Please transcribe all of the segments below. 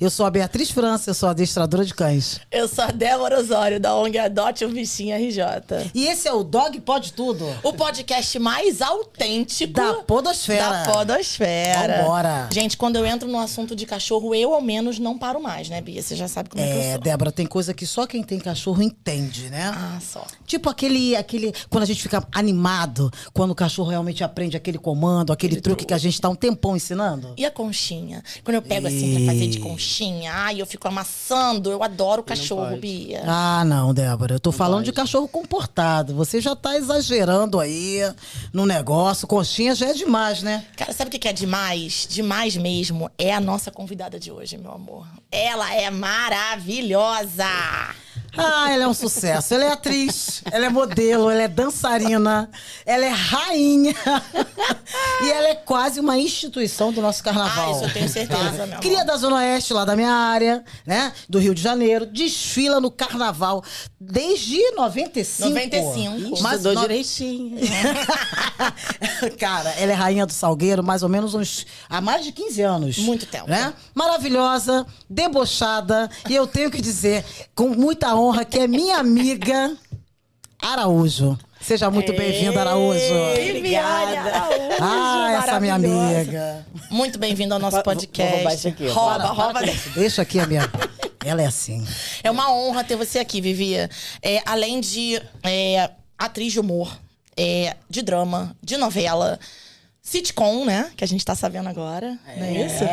Eu sou a Beatriz França, eu sou adestradora de cães. Eu sou a Débora Osório, da ONG Adote o Bichinho RJ. E esse é o Dog Pode Tudo. O podcast mais autêntico Da podosfera. da podosfera. Vambora. Gente, quando eu entro no assunto de cachorro, eu ao menos não paro mais, né, Bia? Você já sabe como é, que eu É, sou. Débora, tem coisa que só quem tem cachorro entende, né? Ah, só. Tipo aquele, aquele. Quando a gente fica animado, quando o cachorro realmente aprende aquele comando, aquele truque que a gente tá um tempão ensinando. E a conchinha? Quando eu pego assim pra fazer de conchinha, ai, eu fico amassando. Eu adoro cachorro, pode. Bia. Ah, não, Débora. Eu tô falando de cachorro comportado. Você já tá exagerando aí no negócio. Conchinha já é demais, né? Cara, sabe o que que é demais? Demais mesmo. É a nossa convidada de hoje, meu amor. Ela é maravilhosa. Ah, ela é um sucesso. Ela é atriz, ela é modelo, ela é dançarina, ela é rainha. e ela é quase uma instituição do nosso carnaval. Ah, isso eu tenho certeza, meu amor. Cria da Zona Oeste, lá da minha área, né? Do Rio de Janeiro. Desfila no carnaval desde 95. 95. Mas no- direitinho. Cara, ela é rainha do Salgueiro, mais ou menos uns. há mais de 15 anos. Muito tempo. Né? Maravilhosa, debochada. E eu tenho que dizer, com muita honra, que é minha amiga Araújo. Seja muito bem-vinda, Araújo. Obrigada. Ah, essa minha amiga. Muito bem-vindo ao nosso Vou- vou podcast. roubar isso aqui. Rouba, rouba. Deixa aqui a minha. Ela é assim. É uma honra ter você aqui, Vivia. É, além de é, atriz de humor, é, de drama, de novela, sitcom, né? Que a gente tá sabendo agora, não é isso?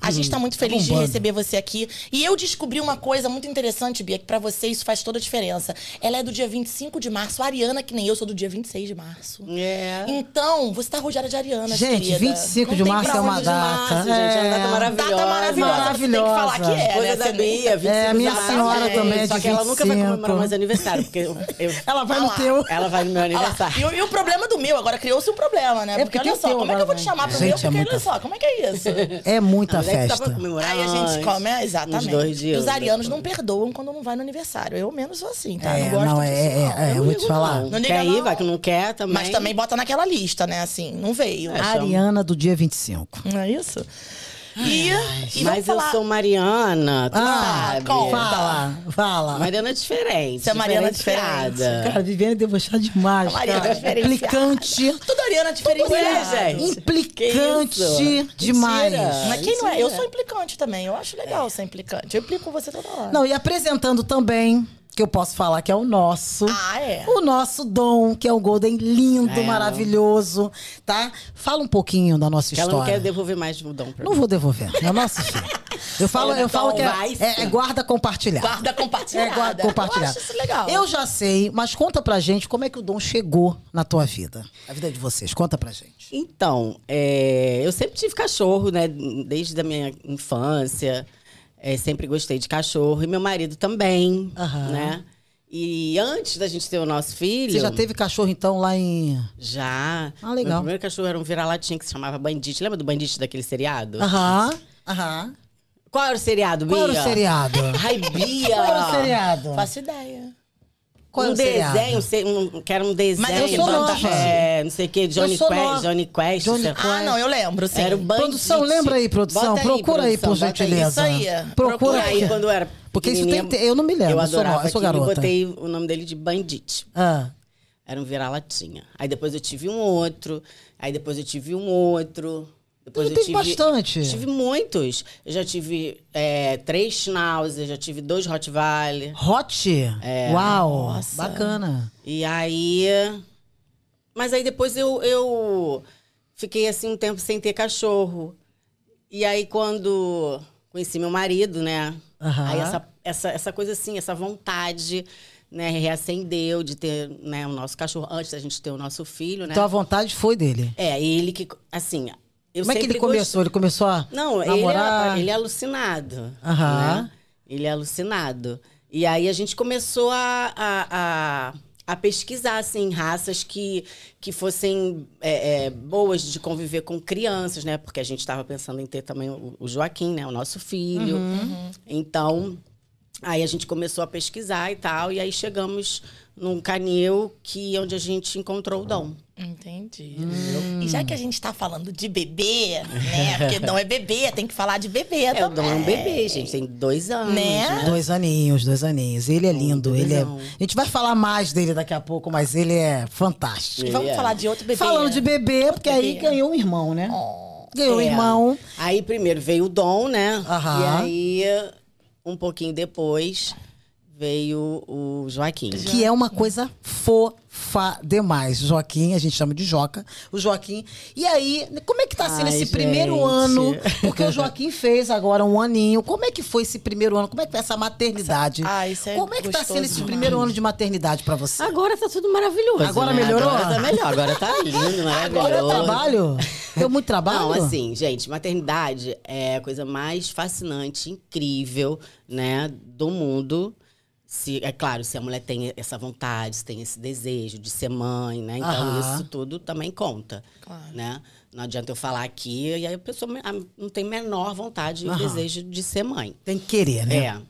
A gente tá muito feliz de bombando. receber você aqui. E eu descobri uma coisa muito interessante, Bia, que pra você isso faz toda a diferença. Ela é do dia 25 de março, a Ariana, que nem eu, sou do dia 26 de março. É. Então, você tá rodeada de Ariana, Gente, querida. 25 Não de março é uma data. março, gente, é uma data É. maravilhosa. Data maravilhosa. Você tem que falar que é, Coisa né? da Bia, 25 É, a minha de março, senhora gente. também é de Só que ela nunca vai 25. comemorar mais aniversário, porque eu, eu- Ela vai Ah no lá. teu. ela vai no meu aniversário. E, o- e o problema do meu, agora criou-se um problema, né? É, porque, porque olha só, como é que eu vou te chamar né? pro Gente, meu? Porque é olha só, como é que é isso? É muita festa. Aí a gente come, é, exatamente. Uns dois dias. E os arianos não perdoam quando não vai no aniversário. Eu menos sou assim, tá? É, não gosto não, disso, é, não. é, é, eu vou te falar. Não, Não liga, quer ir, vai que não quer também. Mas também bota naquela lista, né? Assim, não veio. É, Ariana do dia 25. Não é isso? E, e Mas eu falar... sou Mariana, tu Ah, sabe? conta. Fala, fala. Mariana é diferente. Você é Mariana diferenciada. Cara, Viviane debochar demais. Mariana cara. diferenciada. Implicante. Tudo ariana diferente. é, gente. Implicante demais. Mentira. Mas quem não é? Eu Mentira. sou implicante também. Eu acho legal ser implicante. Eu implico com você toda hora. Não, e apresentando também, que eu posso falar que é o nosso. Ah, é? O nosso dom, que é um Golden lindo, É. maravilhoso, tá? Fala um pouquinho da nossa Que ela não história. quer devolver mais o dom pra Não mim. vou devolver, é o nosso filho. Eu falo, eu falo que é, é, é guarda compartilhada. Guarda compartilhada. É guarda compartilhada. Eu acho isso legal. Eu já sei, mas conta pra gente como é que o dom chegou na tua vida. A vida de vocês, conta pra gente. Então, é, eu sempre tive cachorro, né? Desde a minha infância. É, sempre gostei de cachorro. E meu marido também, Aham. né? E antes da gente ter o nosso filho... Você já teve cachorro, então, lá em. Já. Ah, legal. Meu primeiro cachorro era um vira-latinha que se chamava Bandite. Lembra do Bandite daquele seriado? Aham. Aham. Qual era o seriado, Bia? Qual era o seriado? Ai, Bia! Qual era o seriado? Faço ideia. Qual um seriado? desenho, sei- um, que era um desenho. Mas eu sou nova. É, não sei o que, Johnny Eu Quest, nova. Johnny Quest. Johnny sei- Ah, não, eu lembro, sim. Era o. Produção, lembra aí, produção? Bota Procura aí, por bota aí. gentileza. Isso aí. Procura Procura aí. Aí, quando eu era Porque isso tem eu não me lembro, Eu eu sou adorava nova, eu sou garota. botei o nome dele de Bandite. Ah. Era um vira-latinha. Aí depois eu tive um outro. Aí depois eu tive um outro. Depois eu teve tive bastante. Tive muitos. Eu já tive é, três Schnauzer, já tive dois Rottweiler. Hot? É. Uau, Nossa. bacana. E aí. Mas aí depois eu, eu fiquei assim um tempo sem ter cachorro. E aí quando conheci meu marido, né? Aham. Aí essa, essa, essa coisa assim, essa vontade, né, reacendeu de ter né, o nosso cachorro antes da gente ter o nosso filho, né? Então a vontade foi dele. É, ele que, assim. Eu Como é que ele começou? Ele começou a Não, ele namorar? é, ele é alucinado. Aham. né? Ele é alucinado. E aí a gente começou a, a, a, a pesquisar, assim, raças que, que fossem é, é, boas de conviver com crianças, né? Porque a gente estava pensando em ter também o, o Joaquim, né? O nosso filho. Uhum. Então, Aí a gente começou a pesquisar e tal, e aí chegamos num canil que onde a gente encontrou o dom. Entendi. E já que a gente tá falando de bebê, né? Porque não é bebê, tem que falar de bebê É, o dom também. é um bebê, gente, tem dois anos. Né? Dois aninhos, dois aninhos. Ele é lindo, ele é... A gente vai falar mais dele daqui a pouco, mas ele é fantástico. Vamos É. falar de outro bebê. Falando de bebê, porque aí bebê. ganhou um irmão, né? Oh. Ganhou um É. irmão. Aí primeiro veio o Dom, né? Aham. E aí, um pouquinho depois, veio o Joaquim. Que é uma coisa fofa demais. Joaquim, a gente chama de Joca. O Joaquim. E aí, como é que tá sendo Ai, esse gente. primeiro ano? Porque o Joaquim fez agora um aninho. Como é que foi esse primeiro ano? Como é que foi essa maternidade? Ah, isso é Como é que tá sendo esse demais. primeiro ano de maternidade pra você? Agora tá tudo maravilhoso. Agora né? melhorou? Agora tá melhor, agora tá lindo, maravilhoso. Agora é trabalho? Deu muito trabalho? Não, assim, gente, maternidade é a coisa mais fascinante, incrível, né, do mundo. Se, é claro, se a mulher tem essa vontade, se tem esse desejo de ser mãe, né? Então, Aham. isso tudo também conta, Claro. né? Não adianta eu falar aqui e aí a pessoa não tem menor vontade e Aham. desejo de ser mãe. Tem que querer, né? É.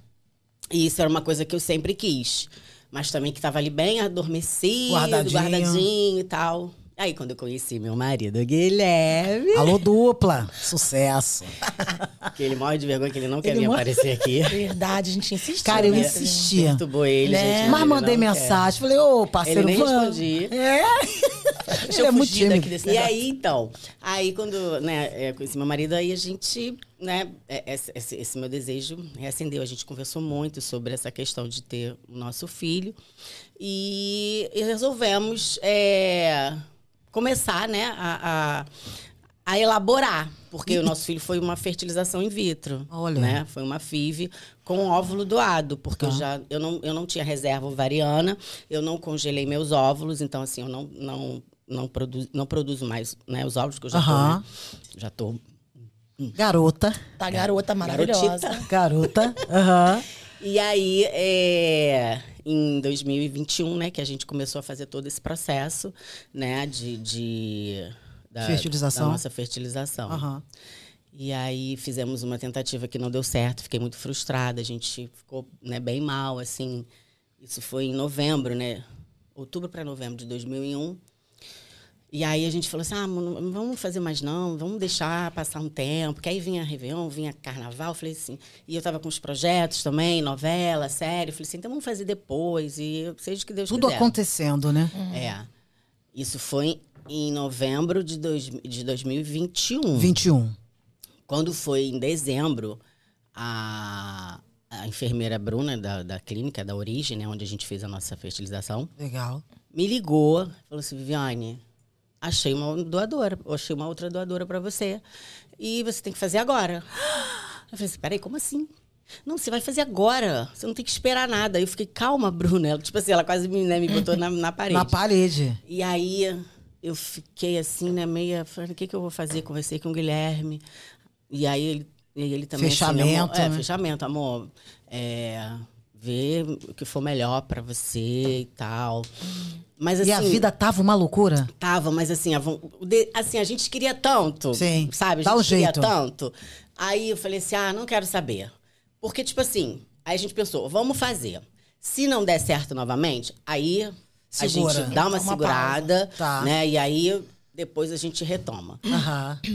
E isso era uma coisa que eu sempre quis. Mas também que tava ali bem adormecido, Guardadinho. guardadinho, e tal. Aí, quando eu conheci meu marido, Guilherme, Alô, dupla. Sucesso. que ele morre de vergonha que ele não quer Ele vir aparecer aqui. Verdade, a gente insistiu. Cara, eu né? insistia. Perturbou ele, Né? gente. Mas mandei não quer. mensagem. Falei, ô, parceiro, Ele nem vamos. respondia. É. Deixa Ele é eu muito daqui desse E aí, então, aí quando, né, eu conheci meu marido, aí a gente, né, é- esse, esse- esse meu desejo reacendeu. A gente conversou muito sobre essa questão de ter o nosso filho. E, e resolvemos é, começar, né, a, a, a elaborar. Porque o nosso filho foi uma fertilização in vitro. Olha. Né? Foi uma FIV com óvulo doado. Porque eu Tá. já eu não, eu não tinha reserva ovariana, eu não congelei meus óvulos, então assim, eu não, não, não, produzo, não produzo mais né, os óvulos, que eu já tô, Aham. né, já tô Garota. Tá garota maravilhosa. Garotita. Garota. Aham. E aí, é, em 2021, né, que a gente começou a fazer todo esse processo, né, de... de da, Fertilização. Da nossa fertilização. Aham. E aí fizemos uma tentativa que não deu certo, fiquei muito frustrada, a gente ficou né, bem mal, assim. Isso foi em novembro, né? Outubro para novembro de 2001. E aí a gente falou assim: ah, não vamos fazer mais não, vamos deixar passar um tempo. Porque aí vinha Réveillon, vinha Carnaval, eu falei assim. E eu tava com os projetos também, novela, série. Eu falei assim: então vamos fazer depois, e seja o que Deus Tudo quiser. acontecendo, né? É. Isso foi em novembro de, dois, de 2021. 21. Quando foi em dezembro, a, a enfermeira Bruna, da, da clínica, da Origem, né, onde a gente fez a nossa fertilização, Legal. me ligou, falou assim, Viviane, achei uma doadora, achei uma outra doadora para você. E você tem que fazer agora. Eu falei assim, peraí, como assim? Não, você vai fazer agora. Você não tem que esperar nada. Eu fiquei, calma, Bruna. Ela, tipo assim, ela quase me, né, me botou na, na parede. Na parede. E aí eu fiquei assim, né, meia, falando, o que, que eu vou fazer? Conversei com o Guilherme. E aí ele, ele também. assim, Fechamento, amor, é, né? fechamento, amor. É, vê o que for melhor pra você e tal. Mas assim. e a vida tava uma loucura? Tava, mas assim, a, assim, a gente queria tanto. Sim, Sabe? A gente um queria jeito. tanto. Aí eu falei assim: ah, não quero saber. Porque, tipo assim, aí a gente pensou, vamos fazer. Se não der certo novamente, aí Segura. a gente dá uma Uma segurada, Tá. né? E aí depois a gente retoma.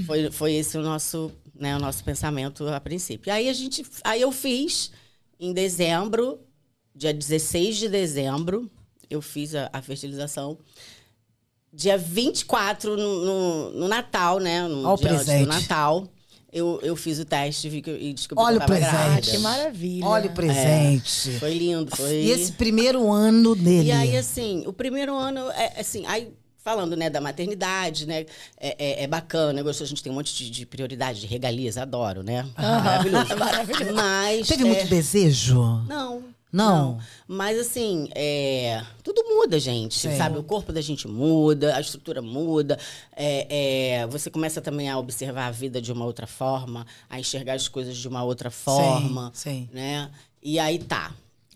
Foi, foi esse o nosso, né, o nosso pensamento a princípio. Aí a gente, aí eu fiz em dezembro, dia 16 de dezembro, eu fiz a, a fertilização. Dia 24, no, no, no Natal, né? No Ó o dia antes presente. do Natal, eu, eu fiz o teste vi que eu- e descobri Olha que o eu tava presente. grávida. Que maravilha. Olha o presente. Foi lindo, foi. E esse primeiro ano dele? E aí, assim, o primeiro ano, é, assim, aí falando, né, da maternidade, né, é, é, é bacana, é gostoso, a gente tem um monte de, de prioridade, de regalias, adoro, né? Maravilhoso. Maravilhoso. Mas, Teve é, muito desejo? Não. Não? Mas, assim, é, tudo muda, gente, Sim. sabe? O corpo da gente muda, a estrutura muda, é, é, você começa também a observar a vida de uma outra forma, a enxergar as coisas de uma outra forma Sim, sim. né? E aí tá.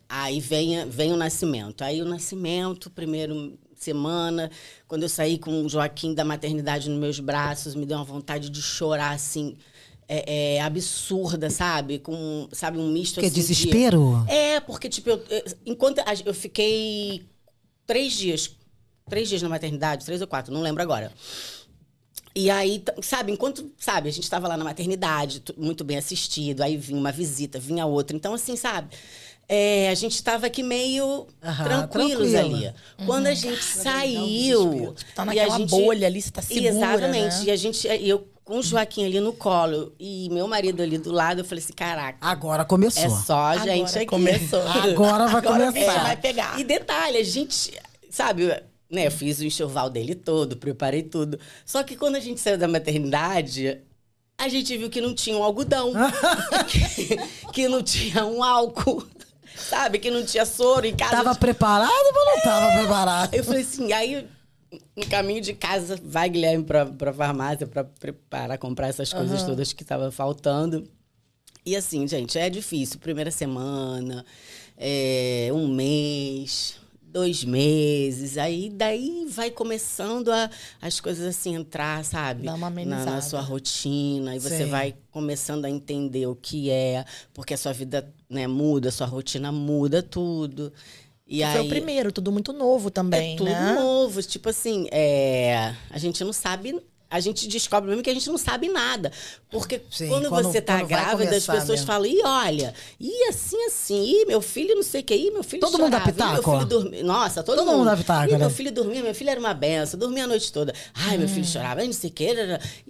Aí vem, vem o nascimento. Aí o nascimento, primeiro semana, quando eu saí com o Joaquim da maternidade nos meus braços, me deu uma vontade de chorar assim. é, é, absurda, sabe? Com, sabe, um misto Que assim de- desespero? É, porque, tipo, eu, enquanto eu fiquei três dias, três dias na maternidade, três ou quatro, não lembro agora. E aí, sabe, enquanto, sabe, a gente estava lá na maternidade, muito bem assistido, aí vinha uma visita, vinha outra. Então, assim, sabe, é, a gente estava aqui meio Aham, tranquilos tranquila. ali. Quando a gente saiu. Tá e a naquela gente- bolha ali, você tá segura, Exatamente. né? E a gente, e eu com o Joaquim ali no colo e meu marido ali do lado, eu falei assim: caraca, Agora começou. é só a gente Agora aqui. começou. Agora vai Agora começar. vai pegar. E detalhe, a gente, sabe, né, eu fiz o enxoval dele todo, preparei tudo. Só que quando a gente saiu da maternidade, a gente viu que não tinha um algodão, que, que não tinha um álcool, sabe, que não tinha soro em casa. Tava preparado ou não tava preparado? Eu falei assim, aí no caminho de casa, vai Guilherme pra, pra farmácia pra preparar, comprar essas coisas todas que tava faltando. E assim, gente, é difícil. Primeira semana, é, um mês, dois meses. Aí daí vai começando a, as coisas assim entrar, sabe? Dá uma na, amenizada. na sua rotina. E você Sim. vai começando a entender o que é, porque a sua vida né, muda, a sua rotina muda tudo. E Foi o aí- primeiro, tudo muito novo também, é tudo né? novo. Tipo assim, é, a gente não sabe. A gente descobre mesmo que a gente não sabe nada. Porque Sim, quando, quando- você tá vai grávida, as pessoas mesmo. falam, e olha, e assim, assim, e meu filho não sei o que, e meu filho Todo mundo dá chorava, e meu pitaco, ó. filho dormia. Nossa, todo, Todo mundo dá pitaco, E meu né? filho dormia, meu filho era uma benção, dormia a noite toda. Ai, meu filho Hum. chorava, não sei o que.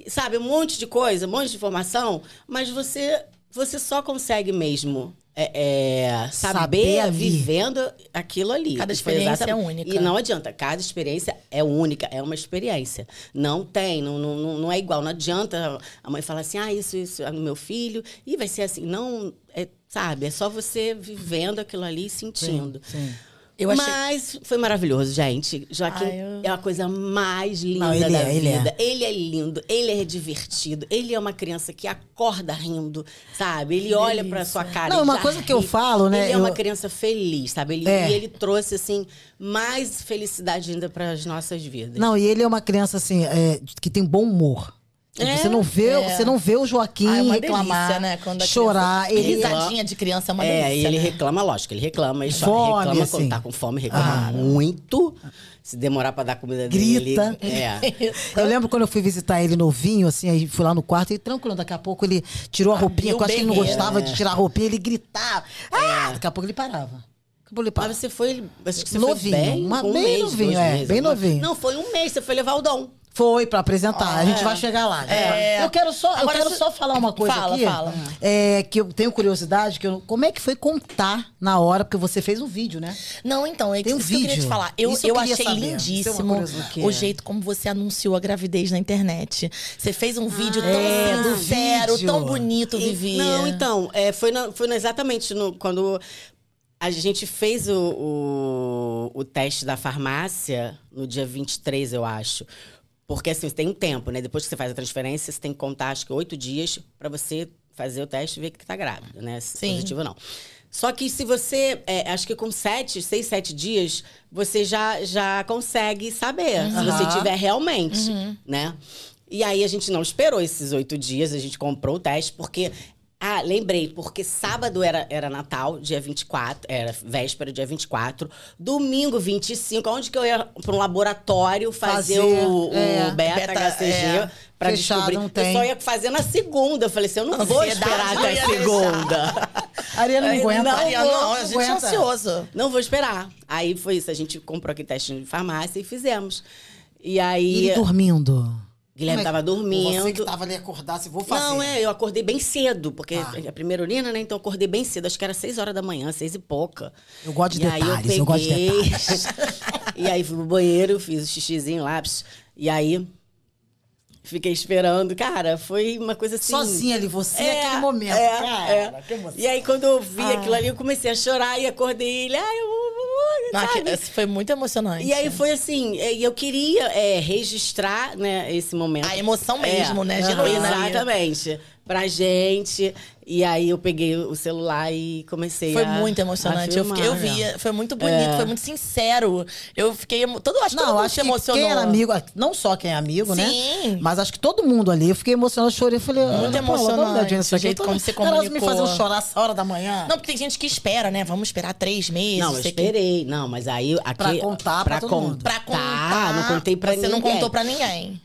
Sabe, um monte de coisa, um monte de informação, mas você, você só consegue mesmo. É, é, Saber saber, vivendo aquilo ali. Cada experiência é única. E não adianta, cada experiência é única, é uma experiência. Não tem, não, não, não é igual. Não adianta a mãe falar assim, ah, isso, isso é no meu filho, e vai ser assim. Não, é, sabe, é só você vivendo aquilo ali e sentindo. Sim. Eu achei- Mas foi maravilhoso, gente. Joaquim Ah, eu- é a coisa mais linda Não, ele da é, ele é. vida. Ele é lindo, ele é divertido, ele é uma criança que acorda rindo, sabe? Ele olha pra sua cara. Não, uma coisa que eu ri. falo, né, Ele é eu- uma criança feliz, sabe? Ele, É. E ele trouxe, assim, mais felicidade ainda para as nossas vidas. Não, e ele é uma criança assim, é, que tem bom humor. É, você não vê, é. você não vê o Joaquim Ah, é reclamar, delícia, né? Quando a chorar, ele Risadinha de criança é uma é, delícia, e ele né? reclama, lógico, ele reclama, ele chora, Fome, reclama assim. quando tá com fome, reclama muito. Se demorar pra dar comida Grita. dele. É. Eu lembro quando eu fui visitar ele novinho, assim, aí fui lá no quarto e tranquilo, daqui a pouco ele tirou a roupinha, Abriu que eu acho que ele não gostava de tirar a roupinha, ele gritava. Ah! Daqui a pouco ele parava. Daqui a pouco ele parava. Mas você foi. Acho que você Novinho, foi bem, uma- um bem mês, novinho, dois é, meses, bem uma- novinho. Não, foi um mês, você foi levar o dom. Foi pra apresentar. a gente vai chegar lá. né? É. Eu quero só, eu Agora quero você- só falar uma coisa Fala, aqui. fala. É, que eu tenho curiosidade, que eu- como é que foi contar na hora, porque você fez um vídeo, né? Não, então, é Tem um isso que eu queria vídeo. te falar. Eu, Isso eu eu achei saber. É lindíssimo que o é. jeito como você anunciou a gravidez na internet. Você fez um vídeo tão é, sincero, vídeo. tão bonito, E- Vivi. Não, então, é, foi, na- foi na- exatamente no- quando a gente fez o, o, o teste da farmácia no dia 23, eu acho. Porque assim, tem um tempo, né? Depois que você faz a transferência, você tem que contar, acho que oito dias pra você fazer o teste e ver que tá grávida, né? Se Sim. positivo ou não. Só que se você, é, acho que com sete, seis, sete dias, você já, já consegue saber se você tiver realmente, né? E aí a gente não esperou esses oito dias, a gente comprou o teste, porque. Ah, lembrei, porque sábado era, era Natal, dia 24, era véspera, dia 24. Domingo, 25, onde que eu ia para um laboratório fazer, Fazer, o, o é, beta, beta, HCG é. pra Fechado, descobrir. não tem. Eu só ia fazer na segunda. Eu falei assim, eu não vou esperar até segunda. A Ariana não aguenta. Não, não, não a gente é aguenta. ansioso. Não vou esperar. Aí foi isso, a gente comprou aqui teste de farmácia e fizemos. E E aí, ele dormindo. Guilherme Como é dormindo. Você que tava ali acordar, se vou fazer. Não, é, eu acordei bem cedo, porque Ah. é a primeira urina, né? Então eu acordei bem cedo, acho que era seis horas da manhã, seis e pouca. Eu gosto de e aí detalhes, eu eu gosto de peguei. detalhes. e aí fui pro banheiro, fiz o xixizinho lá, pss, e aí fiquei esperando. Cara, foi uma coisa assim. Sozinha ali, você É, naquele momento. é, Cara, é. que emoção. E aí, quando eu vi aquilo ali, eu comecei a chorar e acordei ele. Ai, eu. Sabe? foi muito emocionante. E aí foi assim, é, e eu queria é, registrar né, esse momento. A emoção É, mesmo, né? aham, Genuína ali. Exatamente. Pra gente. E aí eu peguei o celular e comecei Foi a muito a emocionante. Eu, fiquei, eu filmar. vi, foi muito bonito, foi muito sincero. Eu fiquei. Todo, acho que todo Não, mundo acho se que emocionou. quem era amigo, não só quem é amigo, né? Sim. Mas acho que todo mundo ali, eu fiquei emocionada, chorei, falei, Muito "Ah, emocionante, olhadinha nisso o aqui." jeito como você Elas me comunicou. fazendo chorar essa hora da manhã. Não, porque tem gente que espera, né? Vamos esperar três meses. Não, eu sei que- esperei. Não, mas aí aqui. Pra contar pra todo mundo. Pra contar. não contei pra Você ninguém. não contou pra ninguém.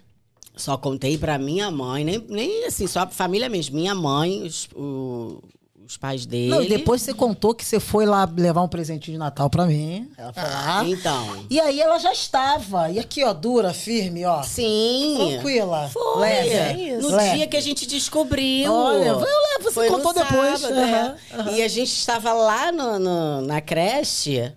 Só contei pra minha mãe, nem, nem assim, só a família mesmo. Minha mãe, os, o- os pais dele. Não, e depois você contou que você foi lá levar um presentinho de Natal pra mim. Ela foi lá. Então. E aí ela já estava. E aqui, ó, dura, firme, ó. Sim. Tranquila. Foi. Leve. É isso. No Leve. dia que a gente descobriu. Olha, você Foi contou depois. sábado, Aham, é. E a gente estava lá no, no- na creche.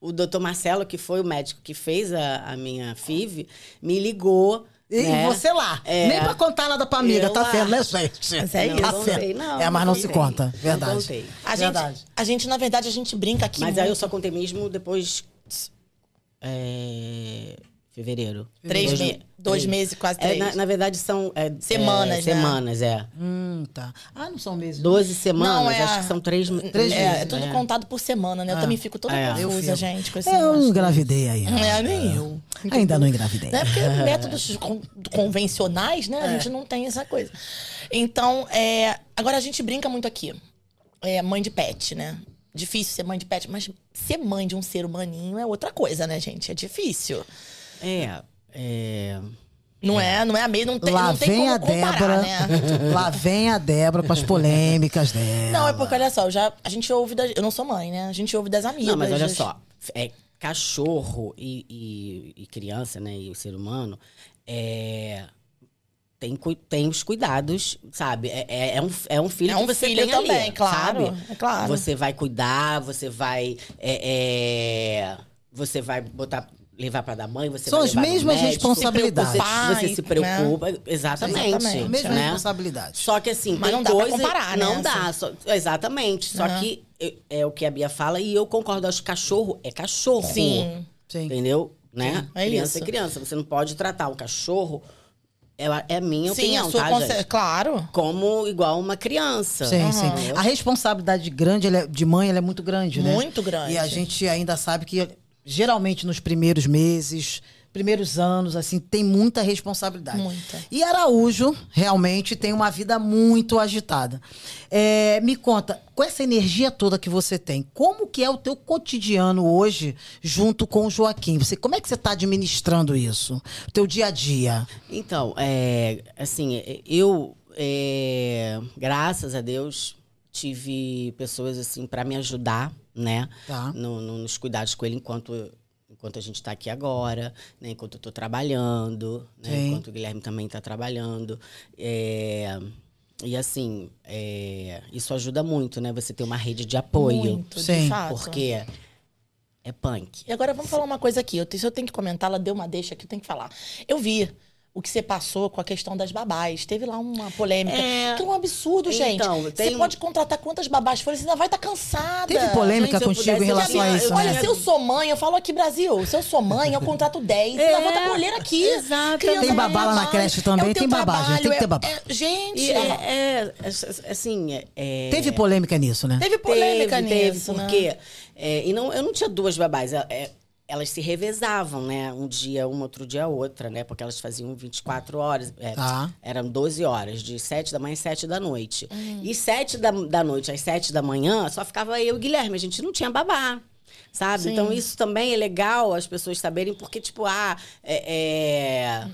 O doutor Marcelo, que foi o médico que fez a, a minha FIV, me ligou. E né? você lá. É. Nem pra contar nada pra amiga, Eu tá lá. vendo, né, gente? Mas é tá isso. Não contei, certo. não, é, mas não se contei. conta. Não Verdade. A Verdade. gente, a gente, na verdade, a gente brinca aqui. Mas aí eu muito. só contei mesmo depois. É, fevereiro. Três Dois me- me- dois três. meses, quase É, três. na, na verdade, são. é, Semanas, é, né? Semanas, é. Hum, tá. Ah, não são meses. 12 semanas, Não, é acho a- que são três, Três é, meses, é tudo é. contado por semana, né? Eu Ah. também fico toda É. Confusa, gente, com esse É, eu não engravidei ainda. É, nem eu. Ainda não engravidei. Né? Porque métodos con- convencionais, né? A É. gente não tem essa coisa. Então, é, agora a gente brinca muito aqui. É mãe de pet, né? Difícil ser mãe de pet, mas ser mãe de um ser humaninho é outra coisa, né, gente? É difícil. É. é... Não é, não é a mesma, não tem, Lá não tem vem como a comparar, Débora. né? Lá vem a Débora com as polêmicas dela. Não, é porque, olha só, já, a gente ouve das, Eu não sou mãe, né? A gente ouve das amigas. Não, mas olha das- só. É, cachorro e, e- e criança, né? E o ser humano, é, tem, tem os cuidados, sabe? É, é- é um, é um filho É um que você filho tem ali, também, claro, sabe? é claro. Você vai cuidar, você vai... é, é, você vai botar... Levar pra dar banho, você São vai as mesmas médico, responsabilidades. Você, você Pai, se preocupa, exatamente. Exatamente. Mesma né? responsabilidade. Só que assim, Mas tem não dá pra coisa, comparar, né, Não dá, assim. só- exatamente. Só Aham. que é, é o que a Bia fala e eu concordo. Acho que cachorro é cachorro. Sim. Sim. Entendeu? Né? é criança isso. é criança. Você não pode tratar um cachorro, é, a- é a minha Sim, opinião, a sua tá, conce... gente? Claro. Como igual uma criança. Sim, sim. A responsabilidade grande, ela é- de mãe, ela é muito grande, né? Muito grande. E a gente ainda sabe que, geralmente, nos primeiros meses, primeiros anos, assim, tem muita responsabilidade. Muita. E Araújo, realmente, tem uma vida muito agitada. É, me conta, com essa energia toda que você tem, como que é o teu cotidiano hoje, junto com o Joaquim? Você, como é que você está administrando isso? O teu dia a dia? Então, é, assim, eu, é, graças a Deus, tive pessoas assim para me ajudar, né? Tá. No- no- nos cuidados com ele enquanto enquanto a gente está aqui agora, né? Enquanto eu estou trabalhando, né? Sim. Enquanto o Guilherme também está trabalhando. É, e assim, é, isso ajuda muito, né? Você ter uma rede de apoio. Muito, Sim. de fato. Porque é punk. E agora vamos falar uma coisa aqui. Eu, se eu tenho que comentar, ela deu uma deixa aqui, eu tenho que falar. Eu vi o que você passou com a questão das babás. Teve lá uma polêmica. É. Que é um absurdo, gente. Então, você tem um- pode contratar quantas babás forem, você ainda vai estar cansada. Teve polêmica Gente, contigo pudesse, em relação já a isso, né? Olha, se eu sou mãe, eu falo aqui, Brasil, se eu sou mãe, eu contrato 10. Você É, ainda vai estar colher aqui. exatamente. Criança Tem babá lá na trabalho, creche também, é tem babá, gente, tem que ter trabalho, babá. é- gente, é, é, é, assim, é- é- Teve polêmica nisso, né? teve polêmica teve, teve, nisso, né? porque é, e não, eu não tinha duas babás. é, é, elas se revezavam, né? Um dia uma, outro dia outra, né? Porque elas faziam 24 horas. é, Tá. Eram 12 horas, de 7 da manhã às 7 da noite. Uhum. E 7 da, da noite às 7 da manhã, só ficava eu e o Guilherme. A gente não tinha babá. Sabe? Sim. Então, isso também é legal as pessoas saberem, porque, tipo, ah, é- é,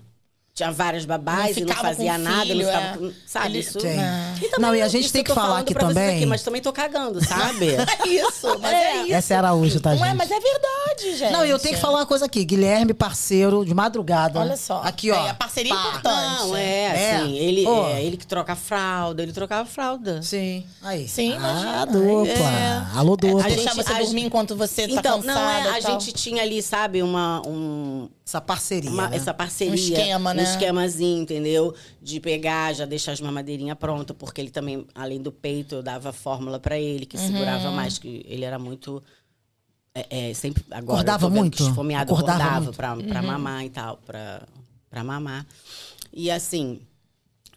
tinha várias babás Não e não fazia nada, filho, não ficava é. Sabe? Ele- Isso. E também Não, e a gente isso tem eu que tô falar falando aqui também. Aqui, mas também tô cagando, sabe? É isso, mas é, isso. Essa é Araújo, tá, Não gente? é, mas é verdade, gente. Não, e eu tenho que falar uma coisa aqui. Guilherme, parceiro, de madrugada. Olha só. Aqui, ó. É, a parceria é Pá. importante. Não, é, É. assim, ele, Pô. é, ele que troca a fralda, ele trocava a fralda. Sim. Aí. Sim, imagina. Ah, dupla. É. Alô, dupla. A deixar gente- você a dormir gente- enquanto você tá Então, cansada. não, é, a gente tinha ali, sabe, uma, um, Essa parceria. uma- né? essa parceria. Um esquema, né? Um esquemazinho, entendeu? De pegar, já deixar as mamadeirinhas prontas, porque ele também, além do peito, eu dava fórmula pra ele, que Uhum. segurava mais, que ele era muito. É, é, sempre agora Acordava muito? esfomeado, Acordava acordava muito? pra, pra Uhum. mamar e tal, pra, pra mamar. E assim,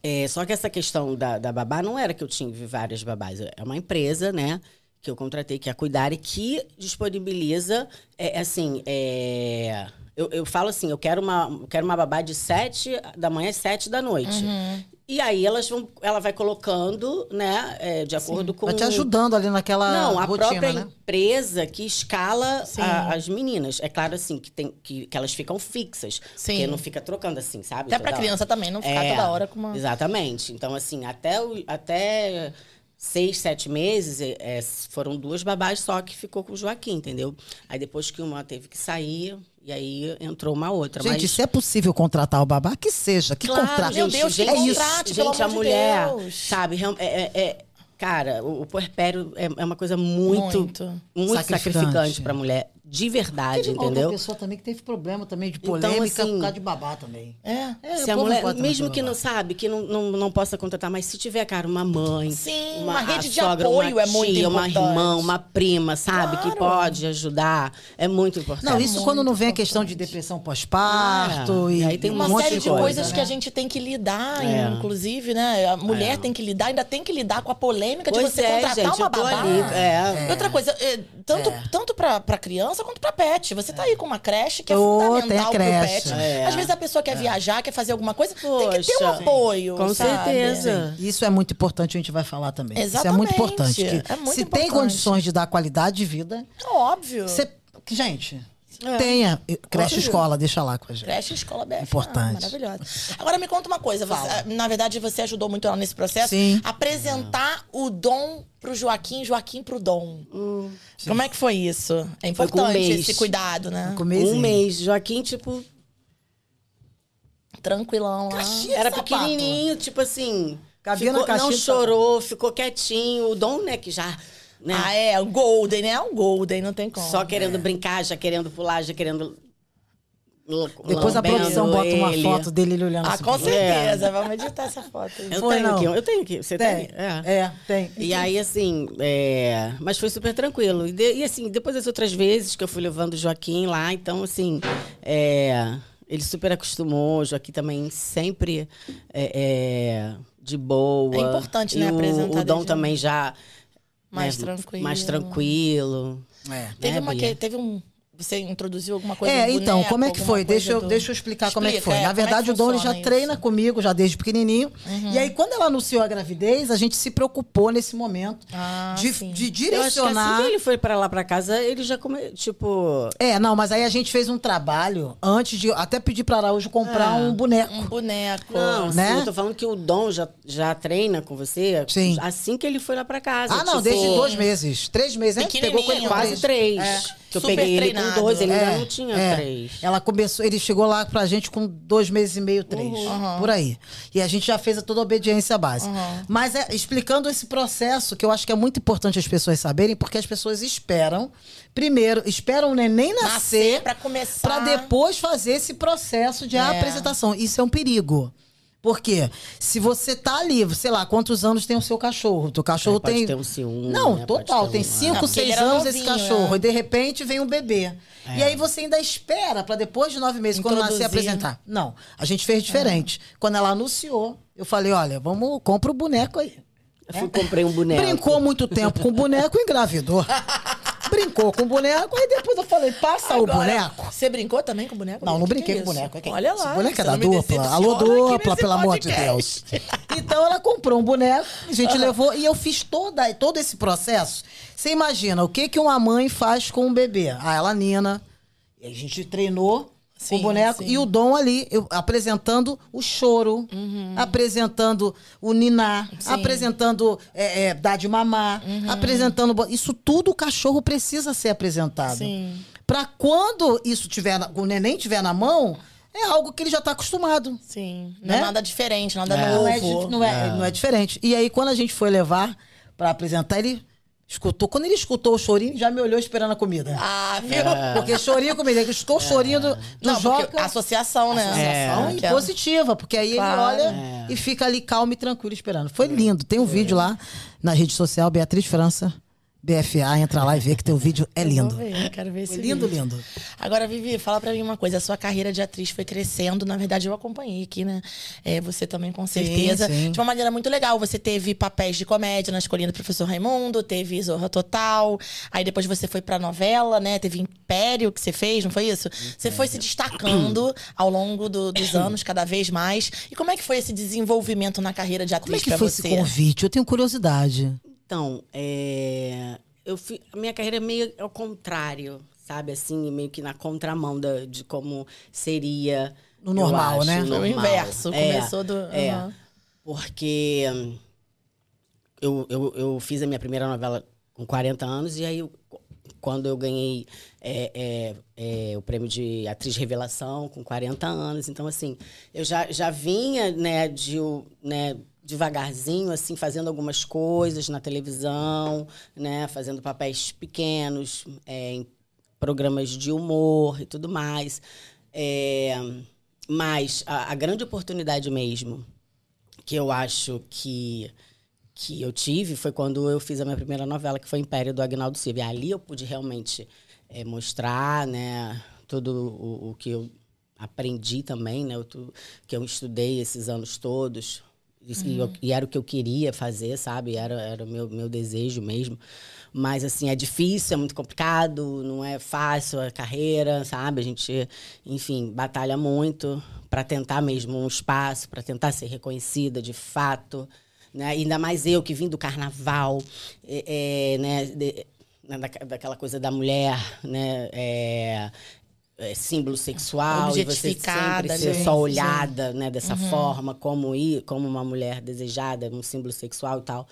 É, só que essa questão da, da babá não era que eu tive várias babás. É uma empresa, né? Que eu contratei, que é a Cuidar, e que disponibiliza, é, assim, é, eu, eu falo assim, eu quero uma, quero uma babá de sete da manhã às sete da noite. Uhum. E aí elas vão, ela vai colocando, né, é, de acordo com... Vai te ajudando ali naquela Não, a rotina, própria né? empresa que escala Sim. a- as meninas. É claro, assim, que, tem, que, que elas ficam fixas. Sim. Porque não fica trocando assim, sabe? Até pra criança também, não ficar É, toda hora com uma. Exatamente. Então, assim, até, o- até seis, sete meses, é, é, foram duas babás só que ficou com o Joaquim, entendeu? Aí depois que uma teve que sair, e aí entrou uma outra. Gente, mas... se é possível contratar o babá, que seja. Que Claro, contrate. Meu Deus, que é isso. contrate, pelo gente, a amor de mulher, Deus. sabe, é, é- é- cara, o, o puerpério é, é uma coisa muito, Muito. muito, Sacrificante. sacrificante pra mulher, de verdade, Teve uma outra entendeu? pessoa também que teve problema também de Então, polêmica assim, por causa de babá também. É. É, se a mulher, mesmo de que babá. não sabe, que não, não, não possa contratar, mas se tiver, cara, uma mãe, Sim, uma, uma rede de sogra, apoio uma é muito tia, uma importante. irmã, uma prima, sabe, que Claro. pode ajudar, é muito importante. Não, isso muito quando não vem a questão de depressão pós-parto Ah, e, e aí tem um Uma monte série de de coisa, coisas né? que a gente tem que lidar, É. inclusive, né? A mulher tem que lidar, ainda tem que lidar com a polêmica de Pois você é, contratar gente, uma babá. ali, é. Outra coisa, é, tanto, É. tanto pra, pra criança quanto pra pet. Você tá aí com uma creche que é Ô, fundamental tem a pro pet. É. Às vezes a pessoa quer viajar, quer fazer alguma coisa, tem que ter um Poxa. apoio. Com sabe? certeza. Isso é muito importante, a gente vai falar também. Isso é Exatamente. muito importante. que É muito se tem importante. condições de dar qualidade de vida, É óbvio. você. que, Gente, É. tenha. Creche escola, deixa lá com a gente. Creche escola BF. Importante. Ah, maravilhosa. Agora me conta uma coisa. você- na verdade, você ajudou muito ela nesse processo. Sim. Apresentar o dom pro Joaquim, Joaquim pro dom. Como é que foi isso? É Foi com um importante mês. esse cuidado, né? Com mesinho. Um mês, Joaquim, tipo, Tranquilão lá. Era sapato. pequenininho, tipo assim. Cabia na ficou- caixinha não chorou, ficou quietinho. O Dom, né, que já. Né, Ah, é, o Golden, né? O Golden, não tem como. Só querendo brincar, já querendo pular, já querendo. Depois a produção bota uma ele. foto dele ele olhando Ah, assim. com pra- certeza. Vamos editar essa foto aí. Eu Foi, tenho não? aqui, eu tenho aqui. Você tem? Tem. É, tem. E aí, assim, é, mas foi super tranquilo. E, de- e, assim, depois das outras vezes que eu fui levando o Joaquim lá, então, assim, é, ele super acostumou. O Joaquim também sempre é, é, de boa. É importante, né, o- apresentar O Dom também já. Mais né, tranquilo. Mais tranquilo. É. Teve né, uma que, teve um. Você introduziu alguma coisa É, então, boneco, como é que foi? Deixa eu, do- deixa eu explicar como é que Explica, foi. é, Na é verdade, o Dom ele já funciona treina isso? comigo, já desde pequenininho. E aí, quando ela anunciou a gravidez, a gente se preocupou nesse momento Ah, de, de Eu acho que direcionar. assim que ele foi pra lá pra casa, ele já come, tipo. É, não, mas aí a gente fez um trabalho antes de até pedir pra Araújo comprar Ah. um boneco. Um boneco. Não, né? sim, eu tô falando que o Dom já, já treina com você Sim. assim que ele foi lá pra casa. Ah, não, tipo, desde dois meses. Três meses, né? Pegou com ele Quase três. três. É. Que eu Super peguei ele treinado. com dois, ele É, ainda não tinha é. três. Ela começou, ele chegou lá pra gente com dois meses e meio, três. Uhum. Por aí. E a gente já fez toda a obediência básica. Mas é, explicando esse processo, que eu acho que é muito importante as pessoas saberem, porque as pessoas esperam, primeiro, esperam o neném Nascer nascer pra começar. para depois fazer esse processo de É. apresentação. Isso é um perigo. Porque se você tá ali, sei lá, quantos anos tem o seu cachorro? O teu cachorro É, pode tem. ter um ciúme, Não, né? Pode total. Tem um- cinco, Não, porque seis anos esse novinho, cachorro. né? E de repente vem um bebê. E aí você ainda espera para depois de nove meses, quando nascer, Introduzir. apresentar. Não, a gente fez diferente. Quando ela anunciou, eu falei: olha, vamos, compra o boneco aí. Eu fui, comprei um boneco. Brincou muito tempo com o boneco e engravidou. Brincou com o boneco, aí depois eu falei: passa o Agora, boneco. Você brincou também com o boneco? Não, não Que brinquei que é com o boneco. É que- Olha esse lá. boneco é você da dupla. Alô, dupla, pelo amor de. Deus. Então ela comprou um boneco, a gente levou e eu fiz toda, todo esse processo. Você imagina o que, que uma mãe faz com um bebê? Ah, ela nina. E a gente treinou Sim, o boneco sim. e o Dom ali, eu- apresentando o choro, apresentando o ninar, Sim. apresentando é, é, dar de mamar, apresentando. bo- Isso tudo o cachorro precisa ser apresentado. Sim. Pra quando isso tiver, o neném tiver na mão, é algo que ele já tá acostumado. Sim. Não Né? é nada diferente, nada É. novo. Não é, não, é, não é diferente. E aí, quando a gente foi levar pra apresentar, ele escutou. Quando ele escutou o chorinho, já me olhou esperando a comida. Ah, viu? Porque chorinho comida, ele escutou o chorinho do, do Não, Joca. associação, né? Associação É. e é- positiva, porque aí Claro. ele olha e fica ali calmo e tranquilo esperando. Foi lindo. Tem um vídeo lá na rede social, Beatriz França. BFA, entra lá e vê que teu vídeo é Eu lindo. vou ver, quero ver esse Foi lindo, vídeo. lindo. Agora, Vivi, fala pra mim uma coisa. A sua carreira de atriz foi crescendo. Na verdade, eu acompanhei aqui, né? É, você também, com certeza. sim. De uma maneira muito legal. Você teve papéis de comédia na Escolinha do Professor Raimundo, teve Zorra Total. Aí depois você foi pra novela, né? Teve Império que você fez, não foi isso? Você foi se destacando ao longo do- dos anos, cada vez mais. E como é que foi esse desenvolvimento na carreira de Como é atriz que foi você? esse convite? Eu tenho curiosidade. Então, é, eu fi- a minha carreira é meio ao contrário, sabe? Assim, meio que na contramão da- de como seria. No normal, acho, né? no Foi o normal. inverso, É, começou do- É, Aham. porque hum, eu, eu, eu fiz a minha primeira novela com 40 anos e aí eu- quando eu ganhei é, é, é, o prêmio de atriz revelação com 40 anos, então assim eu já, já vinha né de o- né devagarzinho assim fazendo algumas coisas na televisão, né fazendo papéis pequenos é, em programas de humor e tudo mais, É, mas a, a grande oportunidade mesmo que eu acho que que eu tive foi quando eu fiz a minha primeira novela, que foi Império do Agnaldo Silva. E ali eu pude realmente eh, mostrar, né, tudo o, o que eu aprendi também, né, o que eu estudei esses anos todos. E, eu- e era o que eu queria fazer, sabe? Era, era o meu, meu desejo mesmo. Mas, assim, é difícil, é muito complicado, não é fácil a carreira, sabe? A gente, enfim, batalha muito para tentar mesmo um espaço, para tentar ser reconhecida de fato. Né? Ainda mais eu que vim do carnaval, é, é, né? de- né, daquela- daquela coisa da mulher, né? É, é, símbolo sexual e você sempre ser né? só Sim. olhada né, dessa forma como ir como uma mulher desejada um símbolo sexual e tal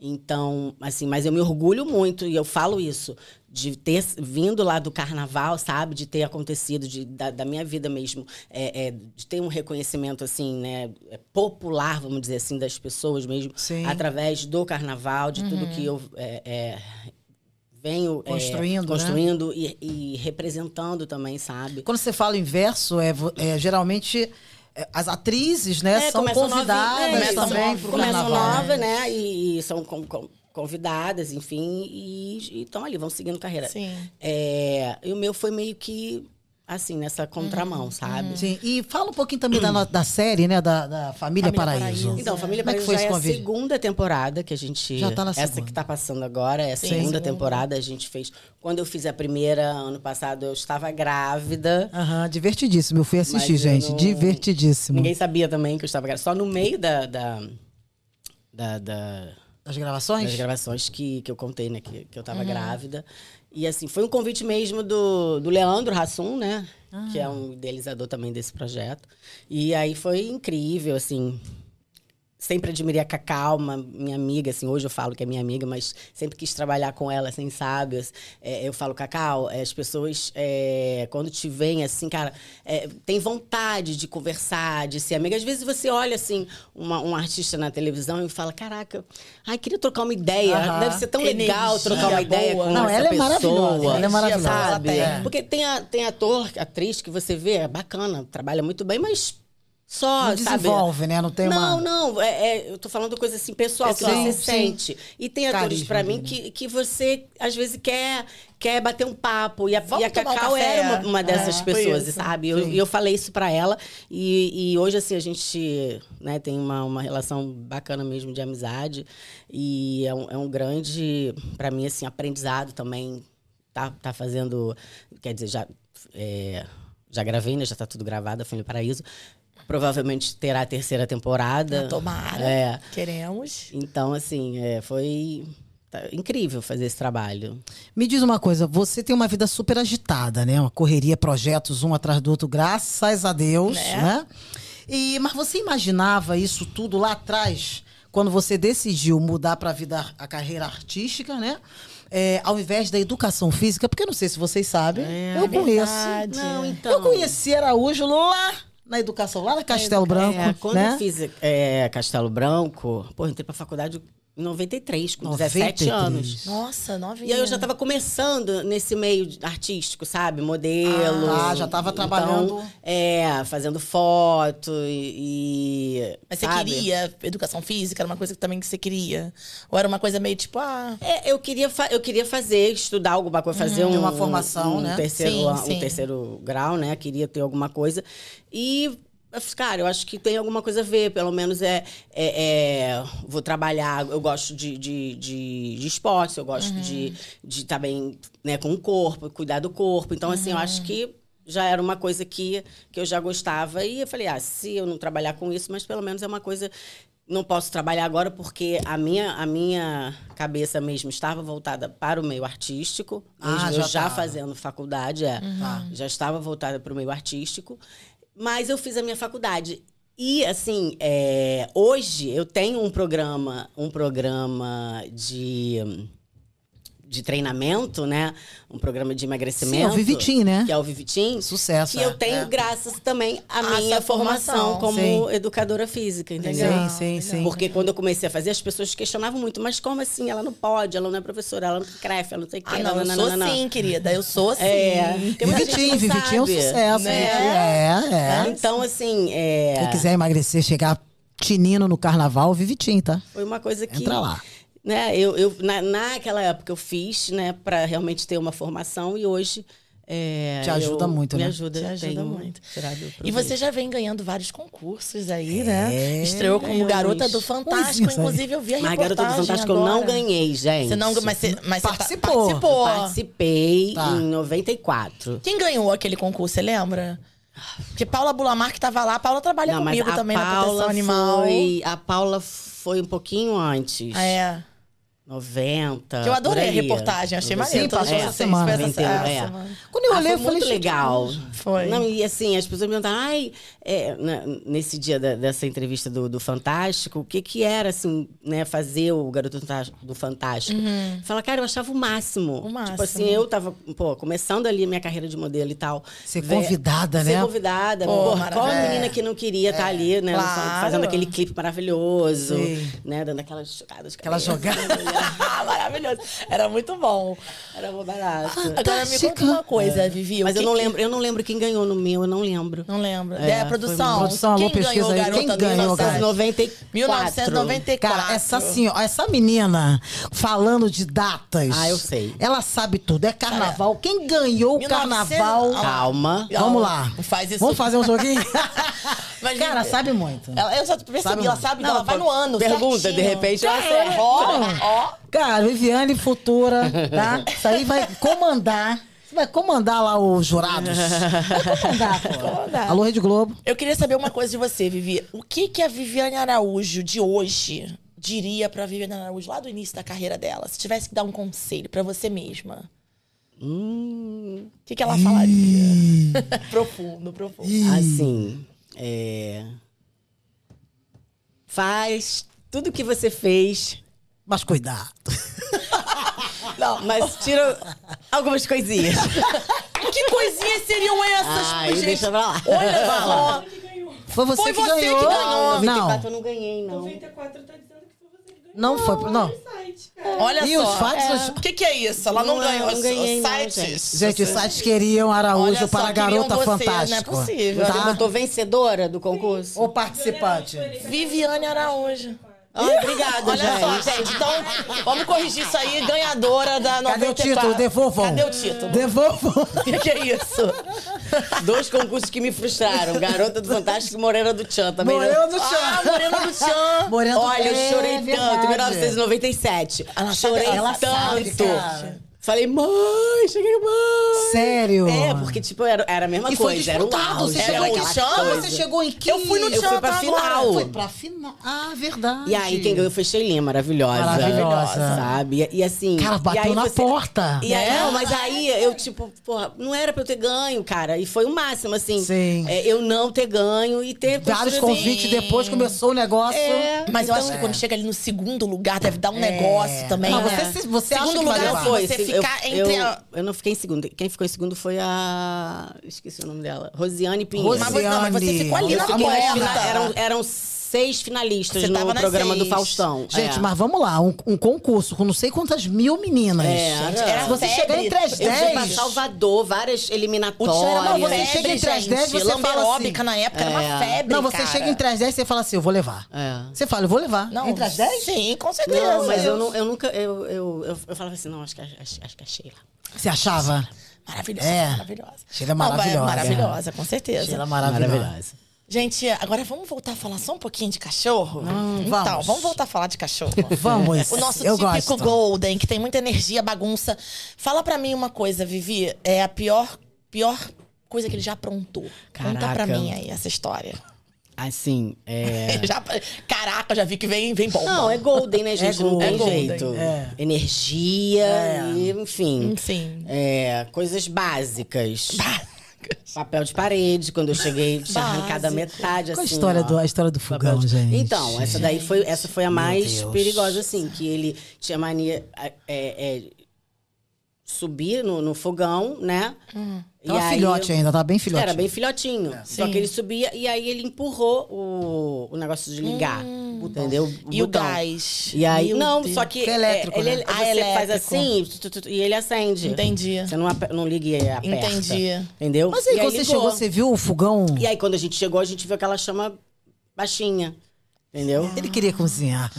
então assim mas eu me orgulho muito e eu falo isso de ter vindo lá do carnaval sabe de ter acontecido de, da, da minha vida mesmo é, é, de ter um reconhecimento assim né é, popular vamos dizer assim das pessoas mesmo Sim. através do carnaval de tudo que eu é, é, venho é, Construindo, né? construindo e, e representando também sabe Quando você fala inverso, é, vo- é, geralmente é, as atrizes, né, É, são convidadas novinha, é, também começam pro começam carnaval. nova, né? E, e são com- com- convidadas, enfim, e estão ali, vão seguindo carreira. Sim. É, e o meu foi meio que assim, nessa contramão, sabe? Sim, e fala um pouquinho também da, da série, né, da, da Família, Família Paraíso. Paraíso. Então, Família Como é Paraíso foi já é a segunda temporada que a gente... Já tá na Essa segunda. que tá passando agora é a Sim, segunda temporada. A gente fez... Quando eu fiz a primeira, ano passado, eu estava grávida. Aham, divertidíssimo. Eu fui assistir, gente. não- Divertidíssimo. Ninguém sabia também que eu estava grávida. Só no meio da... da, da, da As gravações? das gravações que, que eu contei, né? Que, que eu Uhum. tava grávida. E assim, foi um convite mesmo do, do Leandro Hassum, né? Ah. Que é um idealizador também desse projeto. E aí foi incrível, assim. Sempre admirei a Cacau, uma minha amiga, assim, hoje eu falo que é minha amiga, mas sempre quis trabalhar com ela, assim, sabe? É, eu falo, Cacau, é, as pessoas, é, quando te veem, assim, cara, é, tem vontade de conversar, de ser amiga. Às vezes você olha, assim, uma, um artista na televisão e fala, caraca, ai, queria trocar uma ideia. Aham. Deve ser tão Energia legal trocar uma ideia boa. com Não, ela é pessoa. maravilhosa, ela é maravilhosa. Sabe? É. Porque tem, a, tem ator, atriz que você vê, é bacana, trabalha muito bem, mas só, Não sabe? desenvolve, né? Não tem não, uma... não, é, é, eu tô falando coisa assim pessoal, Pessoal, que você sim. sente. E tem atores Carisma pra mim dele. que, que você, às vezes, quer, quer bater um papo. E a, Vamos e a um Cacau café. era uma, uma dessas É, pessoas, sabe? Eu-. E eu, falei isso pra ela. E, e hoje, assim, a gente né, tem uma, uma relação bacana mesmo de amizade. E é um, é um grande, pra mim, assim, aprendizado também. Tá, tá fazendo, quer dizer, já... é, já gravei, né? Já tá tudo gravado, Família Paraíso. Provavelmente terá a terceira temporada. Tomara. É. Queremos. Então, assim, é, foi tá incrível fazer esse trabalho. Me diz uma coisa, você tem uma vida super agitada, né? Uma correria, projetos um atrás do outro, graças a Deus, Né? né? E, mas você imaginava isso tudo lá atrás, quando você decidiu mudar para a vida, a carreira artística, né? É, ao invés da educação física, porque eu não sei se vocês sabem, eu é conheço. verdade. Não, então. Eu conheci Araújo lá na educação, lá na Castelo Branco, É, quando né? eu fiz é, Castelo Branco, pô, entrei pra faculdade em 93, com 17 93. anos. Nossa, novinha. E aí eu já tava começando nesse meio artístico, sabe? Modelo. Ah, já tava Então, trabalhando. É, fazendo foto e. e, Mas você sabe? queria educação física? Era uma coisa que também que você queria? Ou era uma coisa meio tipo, ah... É, eu queria, fa- eu queria fazer, estudar alguma coisa, fazer um, uma formação, um né? Terceiro, Sim, um sim. terceiro grau, né? Queria ter alguma coisa. E, cara, eu acho que tem alguma coisa a ver. Pelo menos é. é- é, vou trabalhar, eu gosto de, de, de, de esportes, eu gosto de de estar bem né, com o corpo, cuidar do corpo. Então, assim, eu acho que já era uma coisa que, que eu já gostava. E eu falei, ah, se eu não trabalhar com isso, mas pelo menos é uma coisa. Não posso trabalhar agora porque a minha, a minha cabeça mesmo estava voltada para o meio artístico. Ah, Mesmo já eu já tava. fazendo faculdade, é. Tá. Já estava voltada para o meio artístico. Mas eu fiz a minha faculdade. E, assim, é, hoje eu tenho um programa, um programa de, de treinamento, né? Um programa de emagrecimento. Sim, é o Vivitim, né? Que é o Vivitim. Sucesso, Que é. eu tenho É. graças também à A minha formação, formação. como Sim. educadora física, entendeu? Sim, sim, sim. Porque quando eu comecei a fazer, as pessoas questionavam muito, mas como assim? Ela não pode, ela não é professora, ela não tem crefe, ela não sei o quê. Ah, não, eu sou sim, querida. Eu sou sim. É. Tem Vivitinho, que não Vivitinho é um sucesso. né? Vivitinho, É, é. Então, assim, é, Quem quiser emagrecer, chegar tinino no carnaval, Vivitinho, tá? foi uma coisa que. Entra lá. Né, eu, eu, na, naquela época eu fiz, né, para realmente ter uma formação e hoje. é, Te ajuda eu- muito, me né? ajuda, Te ajuda tenho muito. E você já vem ganhando vários concursos aí, É. né? Estreou como. Garota do Fantástico. Coisinhas aí. Inclusive, eu vi a Mas reportagem Garota do Fantástico eu não agora. ganhei, gente. Você não, mas você, mas você Participou. pa- participou. Participei Tá. em 94. Quem ganhou aquele concurso, você lembra? Porque Paula Bulamar que tava lá, a Paula trabalha não, comigo também na Paula proteção animal. Foi, a Paula foi um pouquinho antes. Ah, é. 90. Que eu adorei a reportagem, achei 90. maneiro. Sim, passou essa semana. essa- essa é. semana. Quando eu Ah, olhei, foi eu falei, muito legal. Foi. Não, e assim, as pessoas me perguntaram, ai, é, na- nesse dia da- dessa entrevista do, do Fantástico, o que que era, assim, né, fazer o Garoto do Fantástico? Fala, cara, eu achava o máximo. Uhum. O máximo. Tipo assim, eu tava, pô, começando ali a minha carreira de modelo e tal. Ser Vé- convidada, Ser né? convidada. Pô, Pô, qual menina que não queria estar ali, né, claro. fazendo aquele clipe maravilhoso, Sim. né, dando aquelas chocadas. de Aquela cabeça. Ah, Maravilhoso. Era muito bom. Era mó barato. Agora me conta uma coisa, Vivi. o Mas eu não que- lembro, eu não lembro quem ganhou no meu, eu não lembro. Não lembro. É, É, a produção. Produção, alô, Quem pesquisa ganhou aí. Garota Quem ganhou, Fantástico? cara? 1994. 1994. Cara, essa assim, ó, essa menina falando de datas. Ah, eu sei. Ela sabe tudo. É carnaval. Quem ganhou o 1900 carnaval? Calma. Vamos lá. Faz isso. Vamos fazer um joguinho? Mas, Cara, Vivi, sabe muito. Ela, eu já percebi, Sabe ela muito. sabe, Não, ela vai no ano. pergunta, certinho. de repente ela acerta. Ó, ó. Cara, Viviane futura, tá? Isso aí vai comandar. Você vai comandar lá os jurados. Vai comandar, pô. Comandar. Alô, Rede Globo. Eu queria saber uma coisa de você, Vivi. O que, que a Viviane Araújo de hoje diria pra Viviane Araújo lá do início da carreira dela? Se tivesse que dar um conselho pra você mesma. Hum, O que, que ela falaria? profundo, profundo. assim, é... Faz tudo que você fez, Mas cuidado. Não, mas tira algumas coisinhas. que coisinhas seriam essas, Ai, gente? deixa pra lá. Olha só. Foi você Foi que você que ganhou. ganhou. Não, 94 eu não ganhei, não. 94 tá dizendo que foi você que ganhou. não foi. Não. Olha E só. os fatos? O que, que é isso? Ela não, Não, ganhou eu não ganhei, os não, sites. Gente, os sites queriam Araújo só, para a Garota você, Fantástico. Não é possível. Você Tá? botou vencedora do concurso? Ô participante. Viviane Araújo. Ai, obrigada, Olha gente. só, gente. Então, vamos corrigir isso aí. Ganhadora da 94. Cadê o título? Devolvam. Cadê o título? Devolvam. O que, que é isso? Dois concursos que me frustraram. Garota do Fantástico e Morena do Tchan também. não- Moreno do Ah, Chão. Morena do Tchan. Moreno do Olha, eu É chorei verdade. tanto, 1997. Ela sabe- chorei ela sabe, tanto. cara. Falei, mãe, cheguei, mãe. Sério? É, porque, tipo, era, era a mesma E foi coisa. Era o disputado. auge, Você era chegou em o que Tchan, ano? coisa. Você chegou em que? Eu fui no Eu fui pra final. agora. Foi pra final. Ah, verdade. E aí, quem ganhou foi Sheilinha, maravilhosa. Maravilhosa. Sabe? E, e assim. Cara, e bateu aí na porta. E aí, Né? não, mas aí eu, tipo, porra, não era pra eu ter ganho, cara. E foi o máximo, assim. Sim. é, eu não ter ganho e ter. Vários convites depois começou o negócio. É. Mas eu Então, acho que quando chega ali no segundo lugar, deve dar um negócio também, Não, né? você você acha segundo que vai lugar foi Foi, você eu- ficar eu, entre a... eu não fiquei em segundo. Quem ficou em segundo foi a. Esqueci o nome dela. Rosiane Pinheiro. Mas você, não, mas você Rosiane. ficou ali Eu na na eram, eram seis finalistas Você no programa do seis. Faustão. Gente, É. mas vamos lá, um, um concurso com não sei quantas mil meninas. É, Gente, era Se você febre. chegar entre as Eu pra 10. Salvador, várias eliminatórias. uma você febre, chega entre as. 10, você fala assim, na época era uma É. febre, Não, você cara. chega entre as 10 e você fala assim, eu vou levar. É. Você fala, eu vou levar. Não, entre as 10? Sim, com certeza. Não, mas eu, não, eu nunca. Eu, eu, eu, eu falava assim, não, acho que, acho, acho que é Sheila. Você achava? Maravilhosa, É. maravilhosa. Sheila é Não, vai- maravilhosa. maravilhosa, com certeza. Sheila maravilhosa. Gente, agora vamos voltar a falar só um pouquinho de cachorro? então, vamos. vamos voltar a falar de cachorro. Vamos. O nosso eu típico gosto. Golden, que tem muita energia, bagunça. Fala pra mim uma coisa, Vivi. É a pior, pior coisa que ele já aprontou. Conta pra Caraca. mim aí essa história. Assim, é. Já- caraca, já vi que vem, vem bom. Não, é golden, né, gente? não golden. tem É golden, jeito. é. Energia e, enfim. Sim. É, coisas básicas. Papel de parede, quando eu cheguei, tinha arrancado a metade, Qual a assim. história, ó. do, a história do fogão, de- gente? Então, essa daí foi, essa foi a mais Deus. perigosa, assim, que ele tinha mania é, é, subir no, no fogão, né? E Tava aí- filhote ainda, tava bem filhote. Era bem filhotinho. Só Sim. que ele subia e aí ele empurrou o, o negócio de ligar. entendeu? E o botão. gás? E aí, Meu não, Deus. só que Que é elétrico, é, ele, né? Ah, você faz elétrico. assim tu, tu, tu, e ele acende. Entendi. Você não, não liga e aperta. Entendi. Entendeu? Mas aí, E quando você ligou. chegou, você viu o fogão? E aí, quando a gente chegou, a gente viu aquela chama baixinha. Entendeu? Ele queria cozinhar.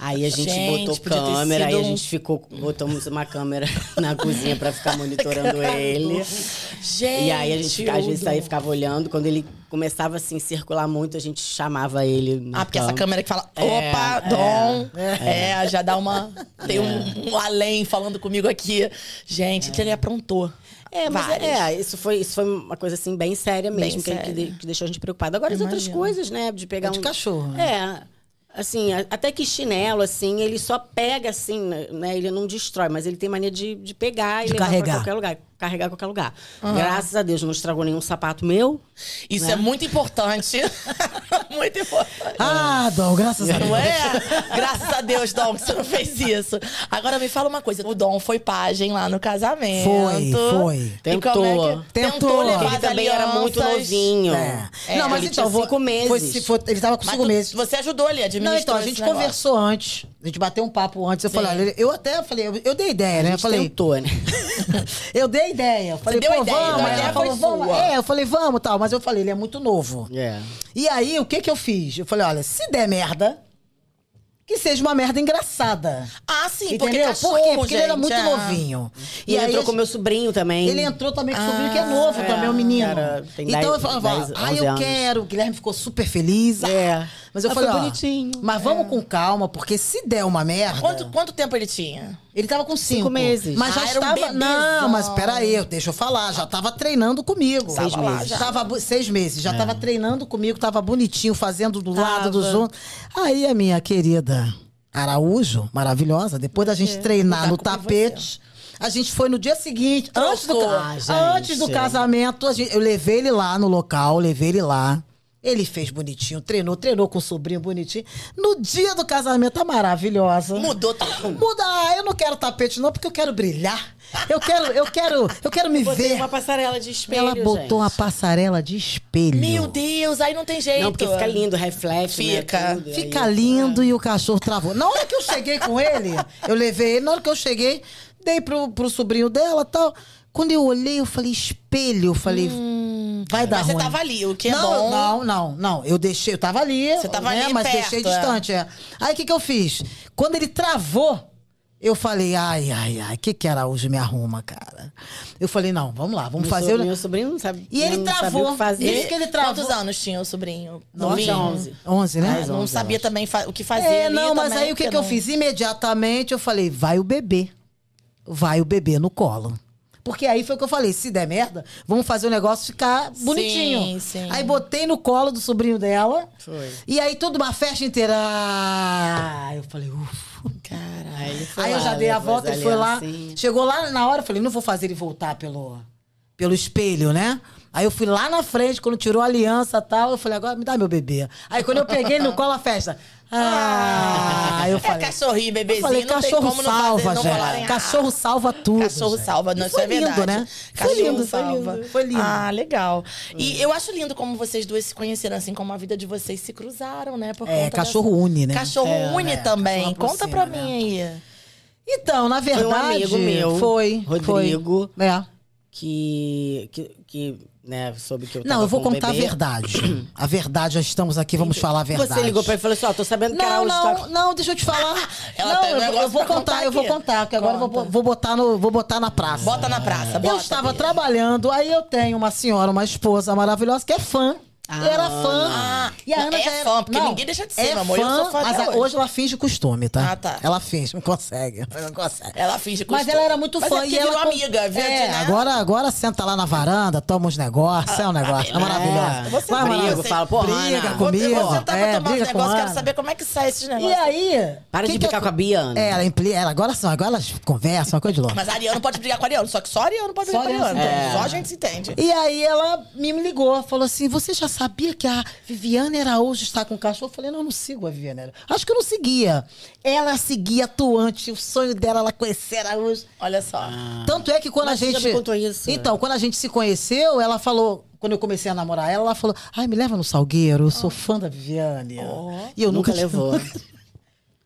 Aí a gente, Gente, botou câmera, aí a um- gente ficou, botamos uma câmera na cozinha pra ficar monitorando ele. Gente, E aí a gente às vezes aí ficava olhando, quando ele começava assim circular muito, a gente chamava ele. na Ah, porque essa câmera que fala, É, opa, é, Dom. É, já dá uma. Tem um, um além falando comigo aqui. Gente, que ele aprontou. É, mas Várias. é, isso foi, isso foi uma coisa assim bem séria Bem mesmo, que, que, séria. de- que deixou a gente preocupada. Agora as outras coisas, né, de pegar É de um cachorro, né? É. Assim, até que chinelo, assim, ele só pega assim, né? Ele não destrói, mas ele tem mania de, de pegar e De levar carregar. pra qualquer lugar. Carregar em qualquer lugar. Graças a Deus, não estragou nenhum sapato meu. Isso Né? é muito importante. muito importante. Ah, Dom, graças a Deus. Não é? Graças a Deus, Dom, que você não fez isso. Agora me fala uma coisa. O Dom foi pajem lá no casamento. Foi, foi. E Tentou. é que- Tentou. Tentou levar Ele também era muito alianças. novinho. É. É, não, mas ele então, tinha vou- cinco meses. Foi, for- ele tava com Mas cinco tu- meses. você ajudou ele, administrou Não, então, a gente conversou antes. A gente bateu um papo antes. Eu Sim. falei, olha, eu até falei, eu, eu dei ideia, né? Eu gente falei, tentou, né? eu dei ideia. Eu falei, deu pô, a ideia, vamos. ideia foi falou, vamos. É, eu falei, vamos tal. Mas eu falei, ele é muito novo. É. E aí, o que que eu fiz? Eu falei, olha, se der merda, que seja uma merda engraçada. Ah, sim, porque Entendeu? cachorro, Por quê? Porque ele era gente, muito é. novinho. E, ele aí entrou com meu sobrinho também. ele entrou também com o sobrinho que é novo é, também, o menino. cara, tem então 10, eu falava, 10, ah, 11 eu anos. quero. O Guilherme ficou super feliz. É. Ah, Mas eu Ah, falei, foi ó, bonitinho. mas vamos com calma, porque se der uma merda... Quanto, quanto tempo ele tinha? Ele tava com cinco. meses. Mas já Ah, um estava. bebezão. não, mas peraí, deixa eu falar. Já tava treinando comigo. Seis Tava lá, meses. já. Tava seis meses. É. Já tava treinando comigo, tava bonitinho, fazendo do lado Tava. dos outros. Aí a minha querida Araújo, maravilhosa, depois da gente treinar no tapete. A gente foi no dia seguinte, antes do, Ah, antes do casamento, gente- eu levei ele lá no local, levei ele lá. Ele fez bonitinho, treinou, treinou com o sobrinho bonitinho. No dia do casamento, tá maravilhosa. Mudou tudo. Muda, ah, eu não quero tapete não, porque eu quero brilhar. Eu quero, eu quero, eu quero me Botei ver. uma passarela de espelho, Ela botou gente. uma passarela de espelho. Meu Deus, aí não tem jeito. Não, porque fica lindo, reflete, né, Fica. tudo, Fica aí- lindo e o cachorro travou. Na hora que eu cheguei com ele, eu levei ele, na hora que eu cheguei, dei pro, pro sobrinho dela e tal. Quando eu olhei, eu falei, espelho, eu falei, vai dar Mas você ruim. tava ali, o que é não, bom. não, não, não. Eu deixei, eu tava ali. Você tava né, ali Mas perto, deixei é. distante, é. Aí o que, que eu fiz? Quando ele travou, eu falei, ai, ai, ai, o que que Araújo me arruma, cara? Eu falei, não, vamos lá, vamos Meu fazer. so- o- Meu sobrinho não sabe. E ele travou. o que fazer. Isso que ele travou. Quantos anos tinha o sobrinho? Nove, onze. 11, né? Mais Não onze, sabia eu também fa- o que fazer É, ali não, mas também, aí o que, que eu não- fiz? Imediatamente eu falei, vai o bebê. Vai o bebê no colo. Porque aí foi o que eu falei, se der merda, vamos fazer o negócio ficar bonitinho. sim. Aí botei no colo do sobrinho dela. Foi. E aí tudo uma festa inteira. Ah, eu falei, ufa. Aí, foi Aí eu lá, já dei a volta, ele foi lá. aliancinhas. Chegou lá na hora, eu falei, não vou fazer ele voltar pelo, pelo espelho, né? Aí eu fui lá na frente, quando tirou a aliança e tal, eu falei, agora me dá meu bebê. Aí quando eu peguei no colo a festa. Ah, aí eu É falei. cachorrinho, eu bebezinho, falei, não tem cachorro como não salva, fazer, não rolar em Cachorro salva tudo. Cachorro salva, não, isso foi é verdade. lindo, né? Foi Cachorro lindo, foi salva. lindo. Foi lindo. Ah, legal. E eu acho lindo como vocês duas se conheceram, assim, como a vida de vocês se cruzaram, né? Por É, cachorro dessa- une, né? Cachorro É, une né? também. Cachorro Conta pra mim aí. Então, na Foi um verdade. amigo meu, Foi. Rodrigo. Foi. É. Que, que, que né, soube que eu Não, eu vou contar a bebê. verdade. A verdade, já estamos aqui, vamos falar a verdade. Você ligou pra ele e falou assim, ó, tô sabendo que a Não, não, tá... não, deixa eu te falar. Ela não, um eu, eu vou contar, contar eu vou contar, que agora eu vou, Conta. vou botar no, vou botar na praça. Bota na praça, bota. eu estava trabalhando, aí eu tenho uma senhora, uma esposa maravilhosa que é fã. Ah, Eu era fã. Ah, e a Ana é já era, fã, porque não, ninguém deixa de ser, é meu amor, eu sou fã mas hoje. hoje ela finge costume, tá? Ah, tá. Ela finge, não consegue. Não consegue. Ela finge Mas costume. ela era muito Mas fã. é porque e ela virou amiga, viu? É, né? Ah, agora, agora senta lá na varanda, toma uns negócios, é um negócio. É, maravilhoso. Você Vai, briga, você fala, porra, briga Ana, Vou, comigo. eu vou sentar é, pra tomar briga uns negócios, quero saber como é que sai esses E negócios. aí. Para de que eu- com a Biana. É, ela impli... ela, agora são, agora elas conversam, uma coisa de louco. Mas a Ariana pode brigar com a Ariana, só que só a Ariana pode brigar com a Ariana. Então, Só a gente se entende. E aí ela me ligou, falou assim: você já sabia que a Viviane Araújo está com cachorro? Eu falei, não, eu não sigo a Viviane Araújo. Acho que eu não seguia. Ela seguia atuante, o sonho dela ela conhecer Araújo. Olha só. Tanto é que quando Mas a você já gente. me contou isso. Então, quando a gente se conheceu, ela falou. Quando eu comecei a namorar ela, ela falou: Ai, me leva no Salgueiro, eu sou fã da Viviane. E eu nunca, Nunca levou.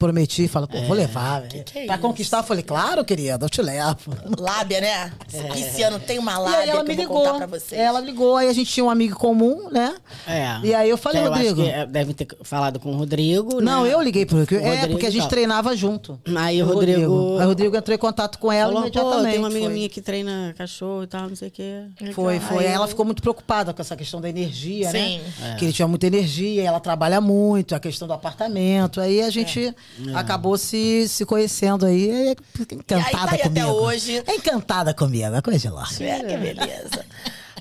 Prometi, fala, pô, vou levar. velho. que é pra isso? conquistar, eu falei, claro, querida, eu te levo. Lábia, né? Esse ano tem uma E lábia aí ela que me eu vou ligou. contar pra vocês. Ela ligou, aí a gente tinha um amigo comum, né? É. E aí eu falei, Que Rodrigo. que é, deve ter falado com o Rodrigo, Não, né? eu liguei pro Rodrigo. É, Rodrigo porque a gente e tal. treinava junto. Aí o O Rodrigo... Aí o Rodrigo entrou em contato com ela falou, imediatamente. tem uma amiga foi. minha que treina cachorro e tal, não sei o quê. Foi, foi. Aí ela eu- ficou muito preocupada com essa questão da energia, Sim. né? Que ele tinha muita energia, ela trabalha muito, a questão do apartamento. Aí a gente acabou se, se conhecendo aí. é Encantada E aí tá aí comigo. até hoje. É encantada comigo, é coisa de lá. É, que beleza.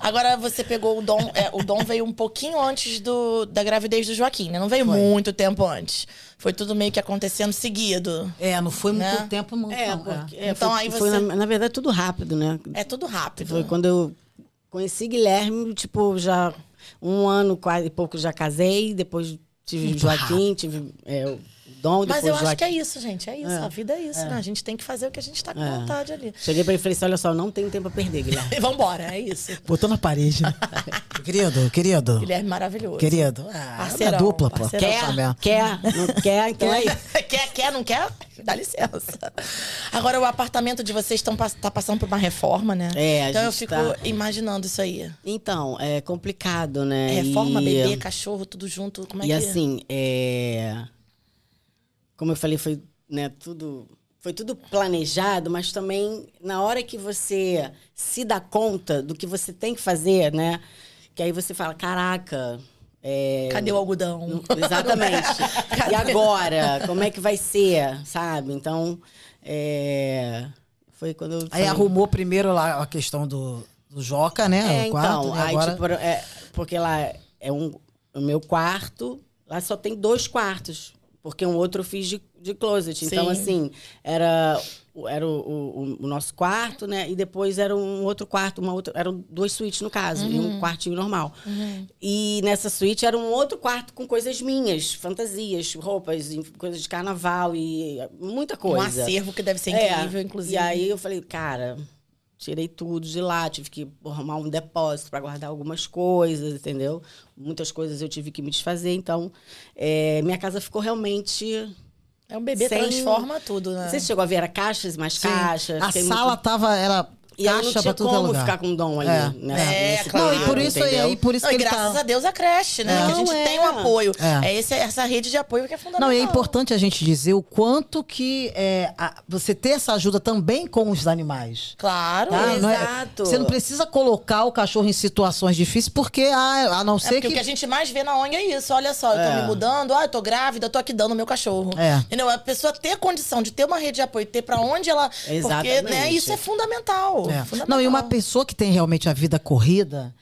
Agora você pegou o Dom. é, o Dom veio um pouquinho antes do, da gravidez do Joaquim, né? Não veio muito tempo antes. Foi tudo meio que acontecendo seguido. É, não foi muito Né? tempo, muito. É, não, porque, é. é, Então, foi, aí foi, você- na, na verdade, tudo rápido, né? É tudo rápido. Foi quando eu conheci Guilherme, tipo, já um ano quase e pouco já casei, depois tive Muito Joaquim, tive é, Dom, Mas eu acho Joaquim. que é isso, gente. É isso. A vida é isso, né? A gente tem que fazer o que a gente tá com É. vontade ali. Cheguei pra ele e falei assim, olha só, não tenho tempo a perder, Guilherme. E vambora, é isso. Botou na parede. né? querido, querido. Guilherme maravilhoso. Querido. Ah, Parceirão, é dupla, pô. parceirão. Quer? Quer? Não quer? Então é isso. quer, quer, não quer? Dá licença. Agora, o apartamento de vocês estão tá passando por uma reforma, né? É, a Então eu fico tá- imaginando isso aí. Então, é complicado, né? Reforma, E- bebê, cachorro, tudo junto. Como é e que assim, é... como eu falei, foi né, tudo foi tudo planejado, mas também na hora que você se dá conta do que você tem que fazer, né? Que aí você fala, caraca. é, Cadê o algodão? Exatamente. E agora? Como é que vai ser? Sabe? Então, é, foi quando eu. Aí arrumou primeiro lá a questão do, do Joca, né? É, o quarto, então, aí, Agora... tipo, é, porque lá é um, o meu quarto, lá só tem dois quartos, porque um outro eu fiz de, de closet. Então, Sim. assim, era, o- era o, o- o nosso quarto, né? E depois era um outro quarto, uma outra. Eram duas suítes, no caso, e Uhum. um quartinho normal. E nessa suíte era um outro quarto com coisas minhas, fantasias, roupas, e coisas de carnaval e muita Um coisa. acervo que deve ser É, incrível, inclusive. E aí eu falei, cara, tirei tudo de lá, tive que arrumar um depósito para guardar algumas coisas, entendeu? Muitas coisas eu tive que me desfazer, então é, minha casa ficou realmente. É um bebê sem- transforma tudo, né? Não se chegou a ver, era caixas, mais Sim. caixas. A sala muito- tava, era E não caixa tinha tudo que é como ficar com o dom ali. É. Nessa, É, nesse claro. Não, e por isso, entendeu? aí, por isso Não, que e ele graças tá... a Deus a creche, né? É. Que a gente Não, tem um é. apoio. É. É, esse, essa rede de apoio que é fundamental. Não, e é importante a gente dizer o quanto que é, a- você ter essa ajuda também com os animais. Claro. Tá? Não é- Exato. você não precisa colocar o cachorro em situações difíceis, porque ah, a não É ser porque que. o que a gente mais vê na ONG é isso. Olha só, eu tô É. me mudando, ah, eu tô grávida, eu tô aqui dando meu cachorro. É. Entendeu? A pessoa ter condição de ter uma rede de apoio, ter pra onde ela. Porque, né, Exatamente. isso é fundamental. É. fundamental. Não, e uma pessoa que tem realmente a vida corrida,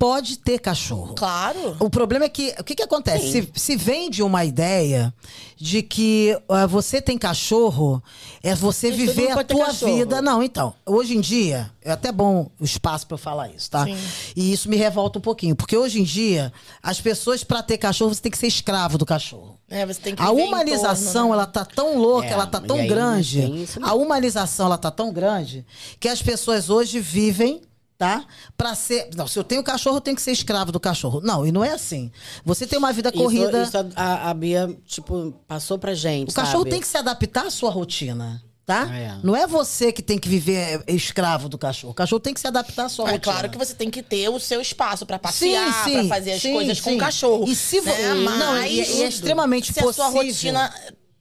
pode ter cachorro. Claro. O problema é que, o que que acontece? Se, se vende uma ideia de que ah, você tem cachorro, é você viver a tua vida. Não, então, hoje em dia, é até bom o espaço pra eu falar isso, tá? Sim. E isso me revolta um pouquinho, porque hoje em dia, as pessoas, pra ter cachorro, você tem que ser escravo do cachorro. É, você tem que A humanização, torno, né? ela tá tão louca, É, ela tá tão grande. mesmo. A humanização, ela tá tão grande que as pessoas hoje vivem, tá? Pra ser. Não, se eu tenho cachorro, eu tenho que ser escravo do cachorro. Não, e não é assim. Você tem uma vida corrida. Isso, isso a, a Bia, tipo, passou pra gente. o cachorro sabe? tem que se adaptar à sua rotina. Tá? É. Não é você que tem que viver é, escravo do cachorro. O cachorro tem que se adaptar à sua É rotina. claro que você tem que ter o seu espaço pra passear, sim, fazer as sim, coisas com sim. o cachorro. E se vo- né? não, Mas e- e é extremamente se a sua possível. rotina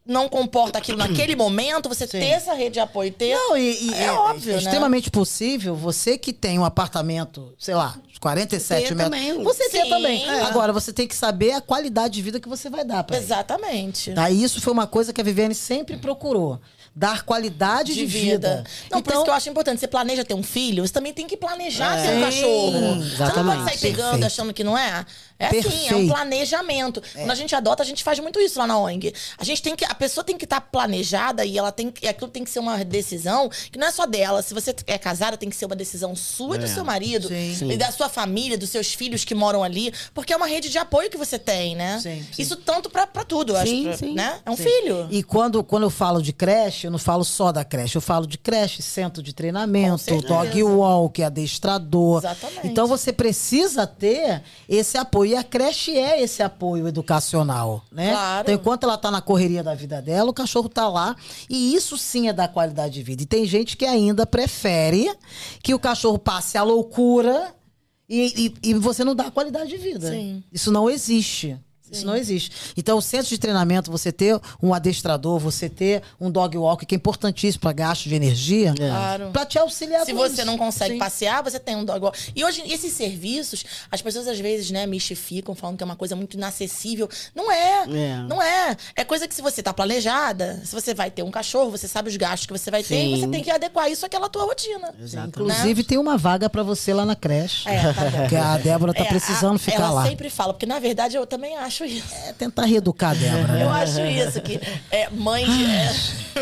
não comporta aquilo naquele momento, você ter essa rede de apoio, ter... Não, e, e é, óbvio, é né? extremamente possível você que tem um apartamento, sei lá, de 47 Ter metros. também. Você ter Sim. também. É. Agora, você tem que saber a qualidade de vida que você vai dar pra ele. Exatamente. Tá? E isso foi uma coisa que a Viviane sempre procurou. Dar qualidade de, de vida. vida. Não, por isso Então, que eu acho importante. Você planeja ter um filho, você também tem que planejar É. ter um Sim, cachorro. Você não pode exatamente. sair pegando, Perfeito. achando que não é. É assim, é um planejamento. Quando a gente adota, a gente faz muito isso lá na ONG. A gente tem que. A pessoa tem que estar planejada e ela tem que. e Aquilo tem que ser uma decisão que não é só dela. Se você é casada, tem que ser uma decisão sua e do É. seu marido. Sim. E da sua família, dos seus filhos que moram ali. Porque é uma rede de apoio que você tem, né? Sim, sim. Isso tanto pra, pra tudo, Sim, acho. sim. Né? É um Sim. filho. E quando, quando eu falo de creche, eu não falo só da creche. Eu falo de creche, centro de treinamento, dog walk, adestrador. Exatamente. Então você precisa ter esse apoio. E a creche é esse apoio educacional, né? Claro. Então enquanto ela tá na correria da vida dela, o cachorro tá lá. E isso sim é da qualidade de vida. E tem gente que ainda prefere que o cachorro passe a loucura e, e, e você não dá qualidade de vida. Sim. Isso não existe. Isso não existe. Então, o centro de treinamento, você ter um adestrador, você ter um dog walk, que é importantíssimo para gasto de energia, Claro. para te auxiliar Se você isso. não consegue Sim. passear, você tem um dog walk. E hoje, esses serviços, as pessoas às vezes, né, mistificam, falando que é uma coisa muito inacessível. Não é. É. Não é. É coisa que se você tá planejada, se você vai ter um cachorro, você sabe os gastos que você vai ter, e Sim. você tem que adequar isso àquela tua rotina. Exatamente. Inclusive, tem uma vaga para você lá na creche. É, tá que a Débora tá É, precisando a- ficar ela lá. sempre fala, porque na verdade eu também acho isso. É tentar reeducar a Débora. né? Eu acho isso, que é, mãe de. é,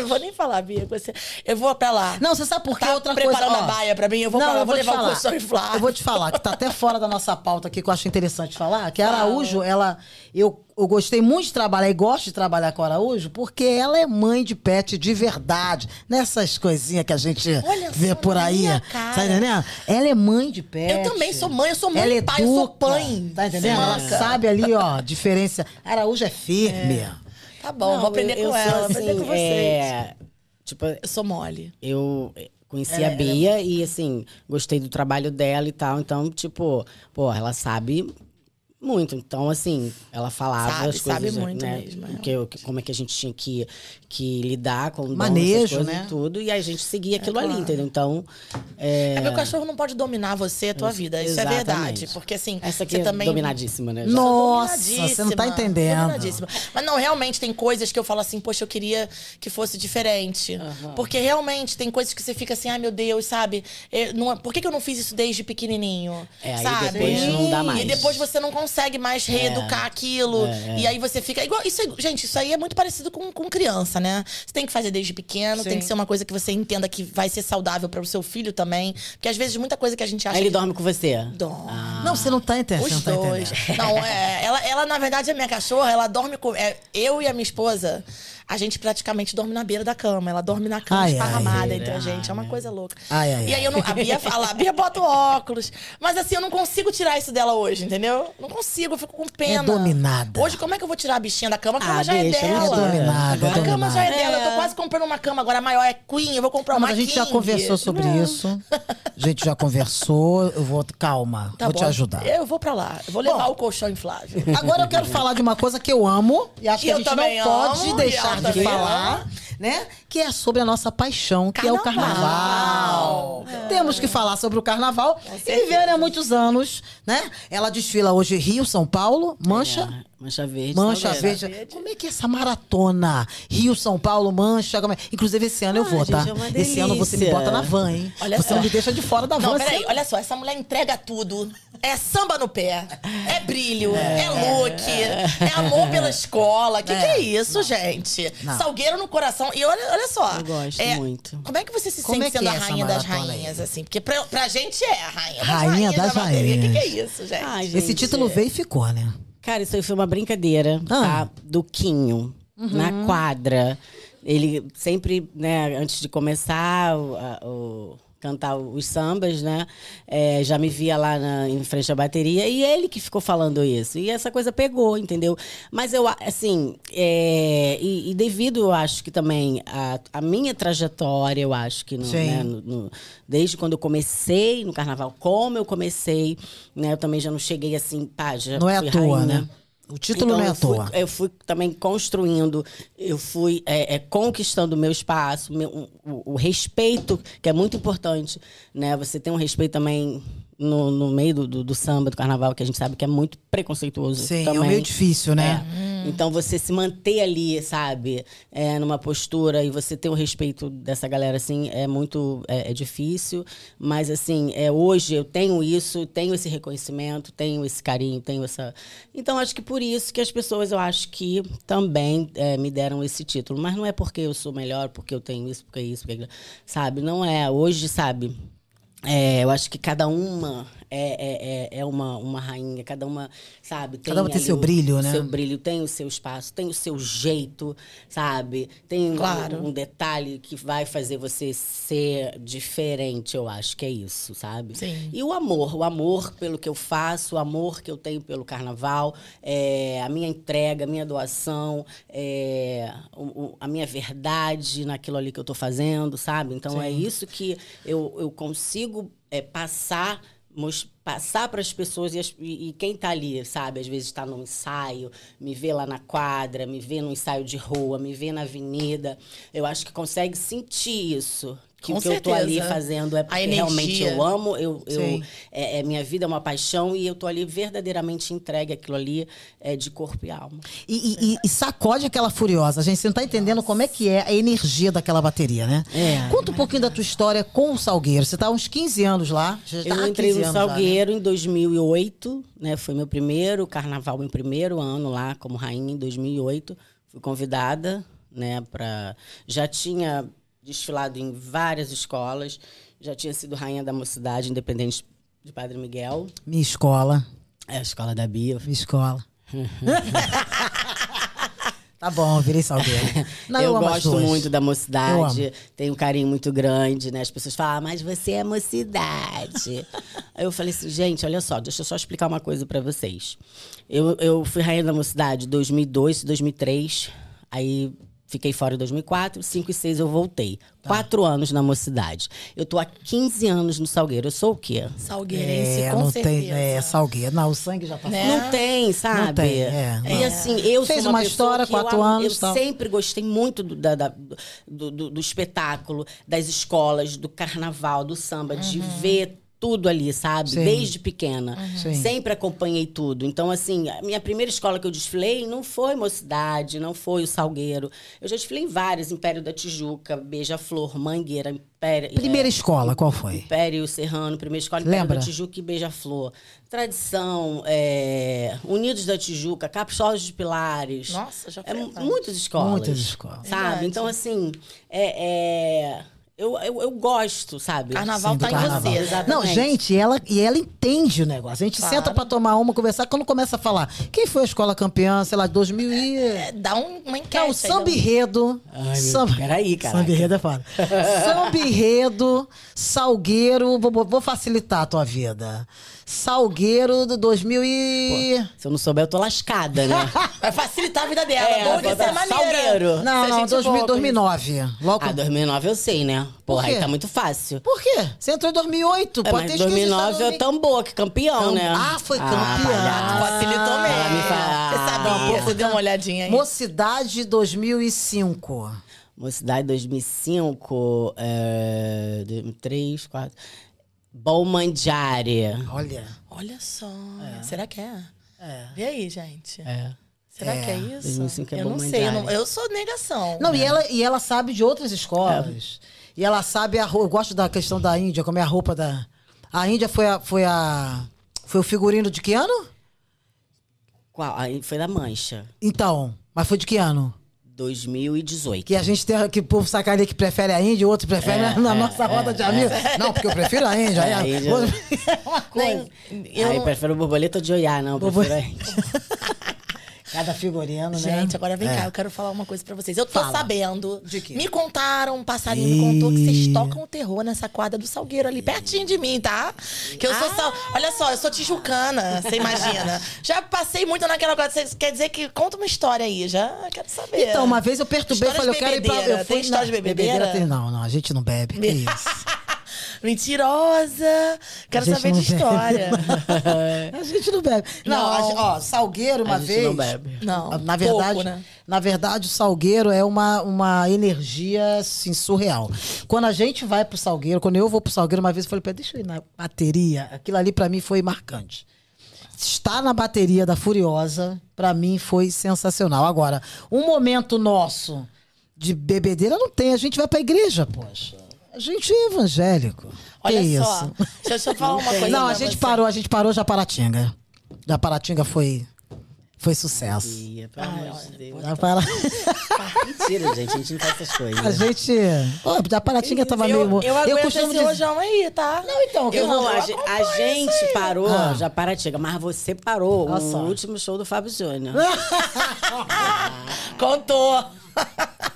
não vou nem falar, Bia. com Você, eu vou pra lá. Não, você sabe por quê? Tá Outra coisa. preparando ó. a baia pra mim? Eu vou Não, pra lá, eu vou te levar o falar. colchão inflável. Eu vou te falar, que tá até fora da nossa pauta aqui, que eu acho interessante falar, que a Araújo, ela. Eu, eu gostei muito de trabalhar e gosto de trabalhar com a Araújo, porque ela é mãe de pet de verdade. Nessas coisinhas que a gente Olha vê por aí. minha cara. Tá entendendo? Ela é mãe de pet. Eu também sou mãe, eu sou mãe ela pai, eu sou educa, mãe. Tá entendendo? Ela sabe ali, ó, diferença. A Araújo é firme. Tá bom, Não, vou aprender eu- com eu ela, sou vou aprender assim, com vocês. é, tipo, Eu sou mole. eu conheci Ela- a Bia e, assim, gostei do trabalho dela e tal. Então, tipo, pô, ela sabe muito. Então, assim, ela falava Sabe, as coisas, sabe muito né? mesmo, é. Que, eu- que- como é que a gente tinha que, que lidar com o Manejo, né? e tudo. E a gente seguia aquilo ali, claro. entendeu? Então, é... É porque o cachorro não pode dominar você, a tua vida. Isso é Exatamente. verdade. Porque assim, Essa aqui você é também. dominadíssima, né? Sou Nossa, dominadíssima, você não tá entendendo. dominadíssima. Mas não, realmente tem coisas que eu falo assim, poxa, eu queria que fosse diferente. Porque realmente tem coisas que você fica assim, ai meu Deus, sabe? Eu não- por que, que eu não fiz isso desde pequenininho? É, aí sabe? depois não dá mais. E depois você não consegue mais reeducar aquilo. E aí você fica. Igual, isso, é- gente, isso aí é muito parecido com, com criança, né? Você tem que fazer desde pequeno, tem Sim. que ser uma coisa que você entenda que vai ser saudável para o seu filho também. Porque às vezes muita coisa que a gente acha. Aí ele que- dorme com você? Dorme. Não, você não tá entendendo. Os não tá dois. entendendo. Não, é, ela, ela, na verdade, é minha cachorra, ela dorme com. é, eu e a minha esposa, a gente praticamente dorme na beira da cama. Ela dorme na cama Ai, esparramada ai, entre a gente. É uma coisa louca. Ai, ai, e aí ai. eu não. A Bia fala, a Bia bota o óculos. Mas assim, eu não consigo tirar isso dela hoje, entendeu? Não consigo, eu fico com pena. É dominada. Hoje, como é que eu vou tirar a bichinha da cama? A cama Ah, já deixa, é não dela. é dominada, é a cama já é dela. Eu tô quase comprando uma cama agora maior, é Queen, eu vou comprar Não, uma mas a gente já King. conversou sobre isso. A gente já conversou. Eu vou. Calma, Tá vou te bom. ajudar. Eu vou pra lá. Eu vou levar Bom. o colchão inflável. Agora eu quero falar de uma coisa que eu amo e acho que Eu a gente não pode amo, e deixar ela de falar, né? Que é sobre a nossa paixão, que é o Carnaval. carnaval. Temos que falar sobre o carnaval. E Viviane há muitos anos, né? Ela desfila hoje Rio, São Paulo, Mancha. É, mancha verde. Mancha talvez. Verde. Como é que é essa maratona? Rio, São Paulo, Mancha. como é? Inclusive, esse ano eu Ah, vou, tá? gente, é esse ano você me bota na van, hein? Olha você só. não me deixa de fora da van. Não, peraí, olha só, essa mulher entrega tudo. É samba no pé, é brilho, é, look, é amor pela escola. Que que é isso, gente? Não. Salgueiro no coração. E olha, olha só. Eu gosto é, muito. Como é que você se Como sente é sendo é a rainha das maratona aí? rainhas, assim? Porque pra, pra gente é a rainha das Rainha rainhas. das da bateria. O que, que é rainhas. isso, gente? Ai, Esse gente, título veio e ficou, né? Cara, isso aí foi uma brincadeira, Ah. tá? Do Quinho, na quadra. Ele sempre, né, antes de começar o, a- o- cantar os sambas, né, é, já me via lá na- em frente à bateria e ele que ficou falando isso. E essa coisa pegou, entendeu? Mas eu, assim, é, e, e devido, eu acho que também a, a minha trajetória, eu acho que no, né, no- no- desde quando eu comecei no carnaval, como eu comecei, né, eu também já não cheguei assim, pá, já Não é fui à toa, rainha. né? O título Então, não é à eu fui- toa. Eu fui também construindo, eu fui é, é, conquistando o meu espaço, meu- o, o respeito, que é muito importante, né? Você tem um respeito também no, no meio do, do- do samba, do carnaval, que a gente sabe que é muito preconceituoso Sim, também. é meio difícil, né? É. Então você se manter ali, sabe, é, numa postura e você ter o respeito dessa galera assim é muito é, é difícil, mas assim é hoje eu tenho isso, tenho esse reconhecimento, tenho esse carinho, tenho essa. Então acho que por isso que as pessoas eu acho que também é, me deram esse título, mas não é porque eu sou melhor, porque eu tenho isso, porque isso, porque aquilo, sabe? Não é hoje, sabe? É, eu acho que cada uma é, é, é- é uma, uma rainha, cada uma, sabe? Cada uma tem seu o- brilho, né? Seu brilho, tem o seu espaço, tem o seu jeito, sabe? Tem um- Claro. um, detalhe que vai fazer você ser diferente, eu acho que é isso, sabe? Sim. E o amor, o amor pelo que eu faço, o amor que eu tenho pelo carnaval, é, a minha entrega, a minha doação, é, o- o- a minha verdade naquilo ali que eu tô fazendo, sabe? Então é isso que eu, eu consigo é, passar passar para as pessoas e, e- e quem tá ali, sabe? Às vezes está num ensaio, me vê lá na quadra, me vê num ensaio de rua, me vê na avenida. Eu acho que consegue sentir isso. Que Com o que eu tô ali certeza. fazendo é porque realmente eu amo, eu, eu, é, é- minha vida é uma paixão e eu tô ali verdadeiramente entregue aquilo ali é, de corpo e alma. E, e- e- e sacode aquela furiosa. A gente você não tá entendendo como é que é a energia daquela bateria, né? É. Conta um pouquinho da tua história com o Salgueiro. Você tá há uns 15 anos lá. Já tá Eu entrei 15 no anos já, né? Salgueiro em 2008, né? Foi meu primeiro carnaval, meu primeiro ano lá como rainha em 2008. Fui convidada, né, para já tinha desfilado em várias escolas, já tinha sido rainha da mocidade independente de Padre Miguel, Minha escola. é a escola da Bia. Minha escola. tá bom, virei Salgueiro. Não, eu as gosto muito da Eu mocidade, tenho um carinho muito grande, né? As pessoas falam, ah, mas você é mocidade. Aí eu falei assim, gente, olha só, deixa eu só explicar uma coisa pra vocês. Eu, eu fui rainha da mocidade em 2002, 2003, aí fiquei fora em 2004, 5 e 6 eu voltei. Tá. Quatro anos na mocidade. Eu tô há 15 anos no Salgueiro. Eu sou o quê? Salgueirense, É, com não certeza. tem. É, Salgueiro. Não, o sangue já tá Né? Não tem, sabe? Não tem, é, E não. assim, eu Fez sou uma, uma história, que eu quatro amo- anos, Eu tal. sempre gostei muito do, da- da- do, do- do espetáculo, das escolas, do carnaval, do samba, de ver tudo ali, sabe? Sim. Desde pequena. Sim. Sempre acompanhei tudo. Então, assim, a minha primeira escola que eu desfilei não foi Mocidade, não foi o Salgueiro. Eu já desfilei em várias, Império da Tijuca, Beija-Flor, Mangueira, Império... Primeira é, escola, qual foi? Império Serrano, primeira escola Império Lembra? da Tijuca e Beija-Flor. Tradição, é, Unidos da Tijuca, Caprichosos de Pilares. Nossa, já É, foi. bastante. muitas escolas. Muitas escolas. Sabe? Verdade. Então, assim, é, é, eu, eu, eu gosto, sabe? Carnaval Sim, tá em carnaval. você. Exatamente. Não, gente, ela, e ela entende o negócio. A gente Claro. senta pra tomar uma, conversar, quando começa a falar quem foi a escola campeã, sei lá, 2000 e... É, Dá um, uma enquete. Não, um-. Ai, meu- samba... peraí, caraca. Samba enredo é foda. samba enredo, Salgueiro, vou, vou facilitar a tua vida. Salgueiro de 2000 e... Se eu não souber, eu tô lascada, né? Vai facilitar a vida dela. É, Bom de ser maneira. Salgueiro. Não, não, gente 2000, boa com 2009. Logo... ah, 2009 eu sei, né? Porra, aí tá muito fácil. Por quê? Você entrou em 2008, É, pode mas ter 2009 esquecido, é tambor, que campeão, né? Ah, foi campeão. palhaço. Facilitou Ah, mesmo. me fala. Você sabia, você deu uma olhadinha aí. Mocidade 2005. Mocidade 2005, é, 2003, 4. Balmandiari. Olha. Olha só. Será que é? É. Vê aí, gente. É. Será É. que é isso? 2005 é eu não sei. Eu, não- eu sou negação. Não, e, ela, e ela sabe de outras escolas. E ela sabe a roupa. Eu gosto da questão da Índia, como é a roupa da. A Índia foi a. Foi a Foi o figurino de que ano? Qual? Foi da Mancha. Então, mas foi de que ano? 2018. Que a gente tem que o povo sacaria que prefere a Índia, o outro prefere É, na é, nossa roda é, de amigos. Não, porque eu prefiro a Índia. É, aí a Índia- é uma coisa. Nem- eu Aí não- prefiro borboleta de olhar, não. Cada figurino, né? Gente, agora vem É. cá, eu quero falar uma coisa pra vocês. Eu tô Fala. sabendo. De quê? Me contaram, um passarinho me contou que vocês tocam o terror nessa quadra do Salgueiro ali, pertinho de mim, tá? Que eu sou sal... Olha só, eu sou tijucana, você imagina. Já passei muito naquela quadra. Você quer dizer que. Conta uma história aí, já quero saber. Então, uma vez eu perturbei, História falei, eu quero ir pra. bebedeira. Eu fui Tem história na- de bebedeira? tem- não, não, a gente não bebe. Que isso? Mentirosa! Quero saber de história. a gente não bebe. Não, Não. a ó, Salgueiro, uma A gente vez. não bebe. Não. Na verdade, pouco, né? na verdade, o Salgueiro é uma, uma energia assim, surreal. Quando a gente vai pro Salgueiro, quando eu vou pro Salgueiro, uma vez eu falei, "Pera, deixa eu ir na bateria. Aquilo ali pra mim foi marcante. Estar na bateria da Furiosa, pra mim foi sensacional. Agora, um momento nosso de bebedeira não tem. A gente vai pra igreja, poxa. A gente é evangélico. Olha que só. isso? Deixa, eu falar uma coisa. Não, a gente você. parou, a gente parou Japaratinga. Japaratinga foi, foi sucesso. Ia, pelo amor de Deus. Japara... Mentira, gente. A gente não faz essas coisas. A gente. Pô, Japaratinga tava eu, meio. eu aguento costumo esse dizer- rojão aí, tá? Não, então, eu eu não, a, eu a gente parou Ah. já Paratinga, mas você parou Olha só. o último show do Fábio Júnior. Contou.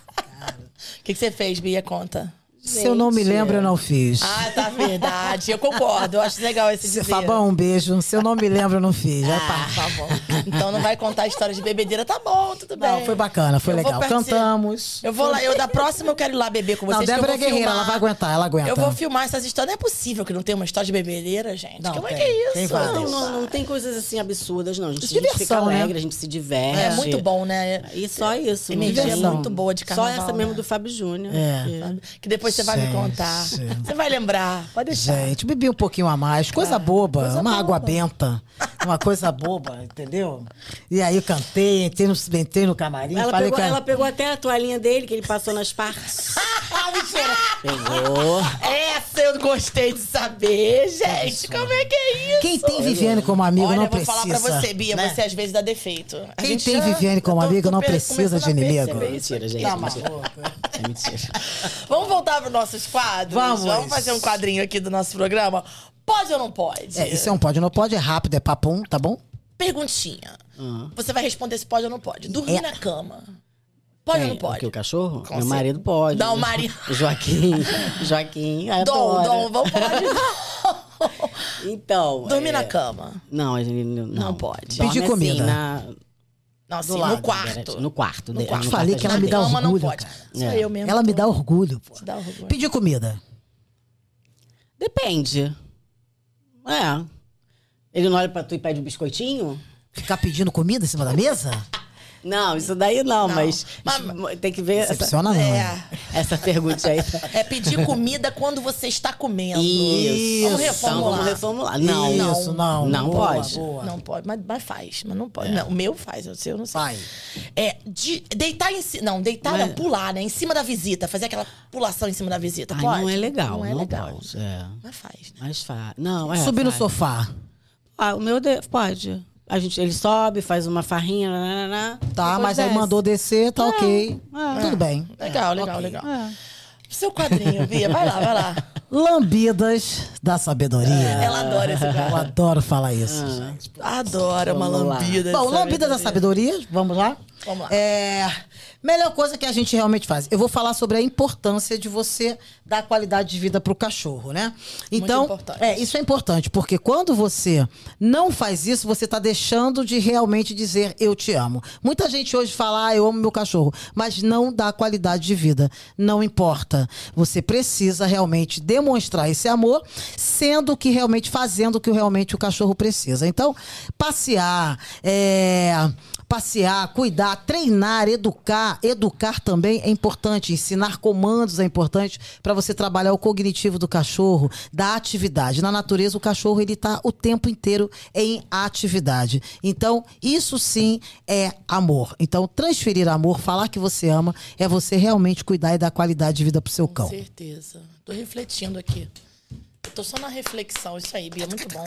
O que, que você fez, Bia? Conta. Se eu não me lembro, eu não fiz. Ah, tá verdade. Eu concordo. Eu acho legal esse Se, dizer. Fabão, um beijo. Se eu não me lembro, eu não fiz. Já Ah, tá. tá bom. Então não vai contar a história de bebedeira, tá bom, tudo bem. Não, foi bacana, foi Eu legal. Cantamos. Eu vou lá, eu da próxima eu quero ir lá beber com vocês. Não, Débora é guerreira, filmar. ela vai aguentar, ela aguenta. Eu vou filmar essas histórias. Não é possível que não tenha uma história de bebedeira, gente. Não, Como é tem. que é isso? Tem. Não, não, não tem coisas assim absurdas, não. A gente, a gente Diversão, fica né? alegre, a gente se diverte. É muito bom, né? E só isso. Energia Diversão. muito boa de Só carnaval. essa mesmo né? do Fábio Júnior. É. que- Sabe? Depois você vai me Gente. contar. Você vai lembrar. Pode deixar. Gente, bebi um pouquinho a mais. Coisa boba. coisa uma boba. água benta. Uma coisa boba, entendeu? E aí eu cantei, entrei no, entrei no camarim. Ela pegou, que ela pegou até a toalhinha dele, que ele passou nas partes. Ah, mentira. Pegou. Essa eu gostei de saber, gente. Como é que é isso? Quem tem Viviane como amigo Olha, não eu vou precisa. falar pra você, Bia, né? você às vezes dá defeito. A Quem tem Viviane como amigo não precisa de inimigo. Mentira, gente. Tá maluco? É mentira. Vamos voltar para nossos quadros? Vamos. fazer um quadrinho aqui do nosso programa? Pode ou não pode? É, isso é um pode, não pode, é rápido, é papum, tá bom? Perguntinha. Ah. Você vai responder se pode ou não pode. Dormir É. na cama. Pode ou Quem? não pode? que, o cachorro? Com Meu marido pode. Não, o marido- Joaquim. Joaquim. Dom, adora. Dom, vamos falar de... Então. Dormir é, na cama. Não, a gente não, Não pode. Dorme Pedir comida. Assim, na, Do lado, no quarto. No quarto. No dele, quarto. no Falei que ela me dá não orgulho, pode. É. eu mesmo. Ela me dá orgulho, pô. Te dá orgulho. Pedir comida. Depende. É. Ele não olha pra tu e pede um biscoitinho? Ficar pedindo comida em cima da mesa? Não, isso daí não, Não. mas, Mas- tem que ver essa, Decepciona não. É. essa pergunta aí. É pedir comida quando você está comendo. Isso. Vamos Então, reformular. vamos reformular. Não, Isso, não. Não Boa, pode. boa. Não pode, mas, mas faz, mas não pode. Não, o meu faz, o seu eu não sei. Vai. É, de, deitar em cima. Não, deitar Mas- não, pular, né? Em cima da visita, fazer aquela pulação em cima da visita. Ai, pode? não é legal. Não é legal. pode. É. Mas faz, né? Mas faz. Não, é. Subir no faz. sofá. Ah, o meu de- pode. A gente, ele sobe, faz uma farrinha, nananana, Tá, depois mas aí desce. mandou descer, tá ok. é. Tudo bem. Legal, legal, ok. legal. É. Seu quadrinho, Bia, vai lá, vai lá. Lambidas da sabedoria. Ela adora esse Eu adoro falar isso. gente. Adora uma Vamos lá. lambida. Bom, lambida da sabedoria, vamos lá? Vamos lá. É, melhor coisa que a gente realmente faz. Eu vou falar sobre a importância de você dar qualidade de vida pro cachorro, né? Então, importante. é, isso é importante, porque quando você não faz isso, você tá deixando de realmente dizer eu te amo. Muita gente hoje fala, ah, eu amo meu cachorro, mas não dá qualidade de vida. Não importa. Você precisa realmente demonstrar esse amor, sendo que realmente fazendo o que realmente o cachorro precisa. Então, passear, é, passear, cuidar, treinar, educar. Educar também é importante. Ensinar comandos é importante para você trabalhar o cognitivo do cachorro, da atividade. Na natureza, o cachorro ele está o tempo inteiro em atividade. Então, isso sim é amor. Então, transferir amor, falar que você ama, é você realmente cuidar e dar qualidade de vida pro seu Com cão. certeza. Tô refletindo aqui. Tô só na reflexão. Isso aí, Bia, muito bom.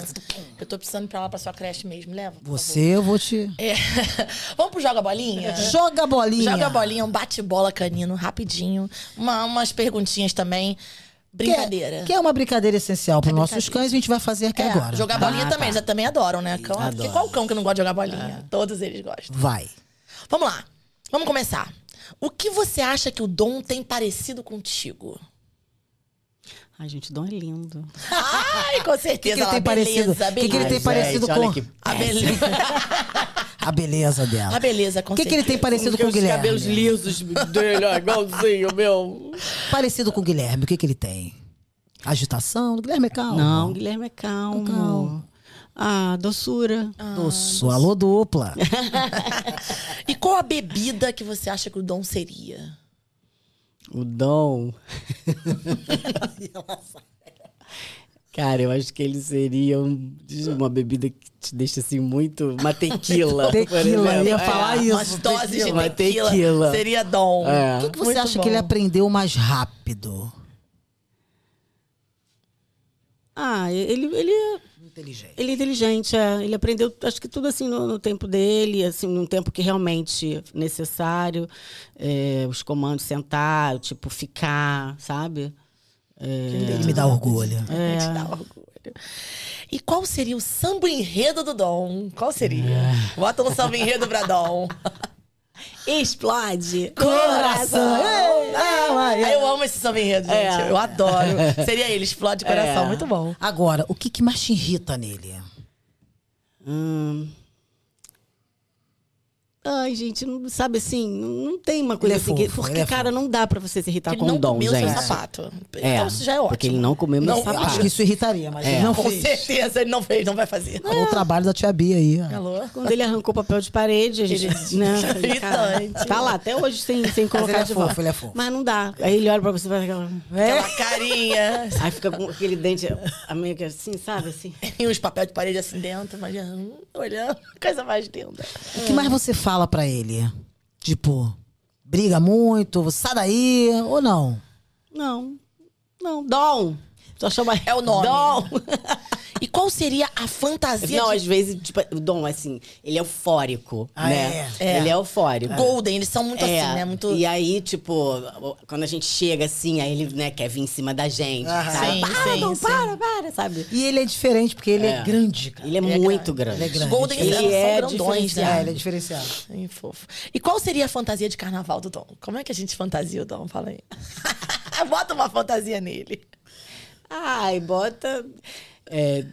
Eu tô precisando ir pra lá pra sua creche mesmo. Leva. Você, eu vou te. favor. É. Vamos pro Joga Bolinha? Joga bolinha. Joga Bolinha, um bate-bola canino, rapidinho. Uma- umas perguntinhas também. Que é- Brincadeira. Que é uma brincadeira essencial para É nossos brincadeira. cães, a gente vai fazer aqui É, agora. Jogar tá? bolinha também, eles também adoram, né? Cão, Adoro. porque qual cão que não gosta de jogar bolinha? Todos eles gostam. Vai. Vamos lá. Vamos começar. O que você acha que o Dom tem parecido contigo? Ai, gente, o Dom é lindo. Ai, com O que, que certeza. ele tem parecido? beleza, O que, que ele beleza. tem parecido Gente, com que A beleza. a beleza dela? A beleza, com O que, que ele tem certeza. parecido com o Guilherme? cabelos lisos dele, ó, igualzinho, meu. Parecido com o Guilherme, o que, que ele tem? Agitação? O Guilherme é calmo. Não, Guilherme é calmo. Calmo. Ah, doçura. Doço, alô dupla. E qual a bebida que você acha que o Dom seria? O Dom. Cara, eu acho que ele seria um- uma bebida que te deixa assim muito. Uma tequila. Tequila, eu ia É. falar isso. Umas doses de Uma tequila. tequila. Seria Dom. É. O que, que você Muito acha bom. que ele aprendeu mais rápido? Ah, ele, ele, é- Inteligente. ele é inteligente, é. Ele aprendeu, acho que tudo assim no, no tempo dele, assim, num tempo que realmente necessário. É, os comandos sentar, tipo, ficar, sabe? Ele me dá orgulho. É. Te dá orgulho. E qual seria o samba enredo do Dom? Qual seria? Bota um samba enredo pra Dom. Explode! Coração! Ei, ah, Ai, Eu amo esse samba enredo, gente. É. Eu adoro. Seria ele, explode coração. É. Muito bom. Agora, o que, que mais te irrita nele? Hum. Ai, gente, não, sabe assim, não, tem uma coisa é assim. que- fofo, porque, é cara, não dá pra você se irritar Ele com não dom, comeu gente. seu sapato. É, Então isso já é ótimo. Porque ele não comeu meu Não, Eu sapato. acho que isso irritaria, mas É. ele não Com fez. certeza ele não fez, não vai fazer. Olha o trabalho da tia Bia aí. ó. Alô? Quando ele arrancou o papel de parede, a gente. Ele- né, Irritante. tá lá, até hoje sem, sem colocar ele é de fofo, volta. ele é fofo. Mas não dá. Aí ele olha pra você e faz aquela. É? Aquela carinha. Aí fica com aquele dente a meio que assim, sabe? Assim. E uns papéis de parede assim dentro, mas hum, olhando, coisa mais linda. O que mais você fala pra ele? Tipo, briga muito, sai daí ou não? Não. Não. Dom. Só chama. É o nome. Dom. E qual seria a fantasia Não, de às vezes, tipo, o Dom, assim, ele é eufórico, Ah, né? é? É. Ele é eufórico. Golden? Eles são muito É, assim, né? Muito. E aí, tipo, quando a gente chega assim, aí ele, né, quer vir em cima da gente. Aham. sabe? Sim, para, sim, não, sim. para, para, sabe? E ele é diferente, porque ele é, É. grande, cara. Ele é muito grande. Ele é grande. Os Golden Ele são é grandões, É, né? ele é diferenciado. Ai, fofo. E qual seria a fantasia de carnaval do Dom? Como é que a gente fantasia o Dom? Fala aí. Bota uma fantasia nele. Ai, bota. É, é,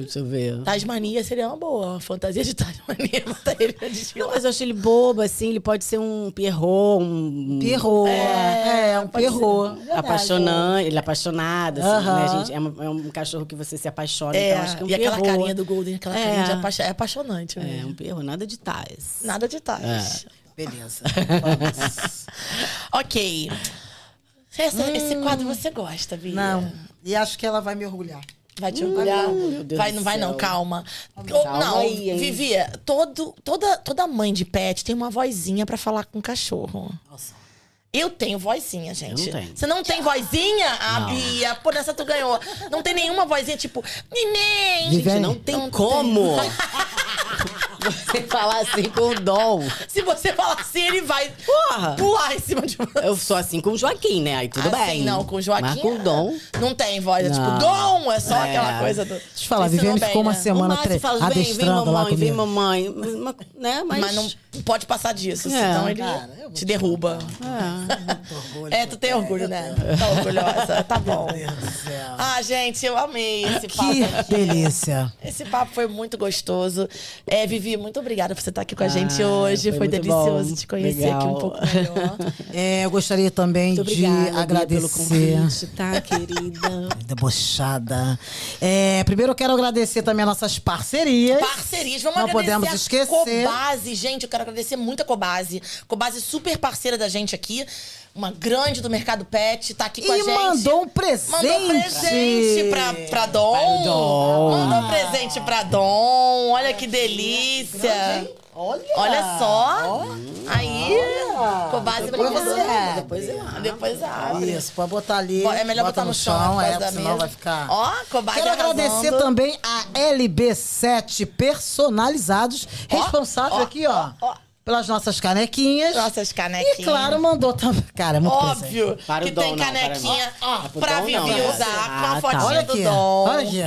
deixa eu ver. Tasmania seria uma boa. Uma fantasia de Tasmania. Bota ele pra Não, mas eu acho ele bobo, assim, ele pode ser um Pierrot, um. Perrou. É, um perrou. Apaixonante, ele é apaixonado, assim, Aham. né, gente? É, um- é um cachorro que você se apaixona, É, então acho que é um e aquela Pierrot. carinha do Golden, aquela É. carinha de apaixon... é apaixonante. É, mesmo. um perro, nada de tais. Nada de tais. Beleza. Ok. Essa- Esse quadro você gosta, Bia? Não. E acho que ela vai me orgulhar. Vai te orgulhar? meu Deus vai, não vai não, calma. Calma não, aí? Vivi, todo, toda, toda mãe de pet tem uma vozinha pra falar com o cachorro. Nossa. Eu tenho vozinha, gente. Eu não tenho. Você não tem vozinha? Ah, Bia, por essa tu ganhou. Não tem nenhuma vozinha tipo, neném. Gente, não tem Não como você falar assim com o Dom. Se você falar assim, ele vai Porra! pular em cima de você. Eu sou assim com o Joaquim, né? Aí tudo Assim, bem. não, com o Joaquim. Mas com o Dom. Não tem voz, é tipo. Dom, é só É. aquela coisa do. Deixa eu te falar, Viviane bem, ficou uma né? semana tre- fala, vem, vem mamãe, vem mamãe. Mas, né? Mas, Mas não pode passar disso, É. senão ele Cara, te derruba. É. É, tu tem orgulho, né? Tá orgulhosa. Tá bom. Ah, gente, eu amei esse papo. Que delícia. Esse papo foi muito gostoso. É, Vivi, muito obrigada por você estar aqui com a gente Ah, hoje. foi Foi, delicioso bom. te conhecer aqui um Legal. pouco melhor. É, eu gostaria também Muito de obrigada, Bia, agradecer. pelo convite, tá, querida? Debochada. É, primeiro eu quero agradecer também as nossas parcerias. Parcerias, vamos Não agradecer podemos a esquecer. Cobase, gente, eu quero agradecer muito a Cobase. Cobase super parceira da gente aqui, uma grande do mercado pet, tá aqui com a E gente. mandou um presente. Mandou presente pra, pra Dom. Dom. Mandou presente pra Dom. Olha que delícia. Olha. Olha só. Aí. Cobase Depois pra você abre. Depois eu abro. Depois abre. Isso, pode botar ali. É melhor bota botar no chão, por é, senão mesa. vai ficar. Ó, cobaia Quero arrasando. agradecer também a LB7 Personalizados, responsável ó, aqui, ó, ó, ó. pelas nossas canequinhas. Nossas canequinhas. E claro, mandou também. Cara, é muito. Óbvio Para o que Dom, tem não, para canequinha. Ah, pro pra Dom Vivi usar com a Ah, tá. fotinha Olha do aqui, Dom. olha aqui.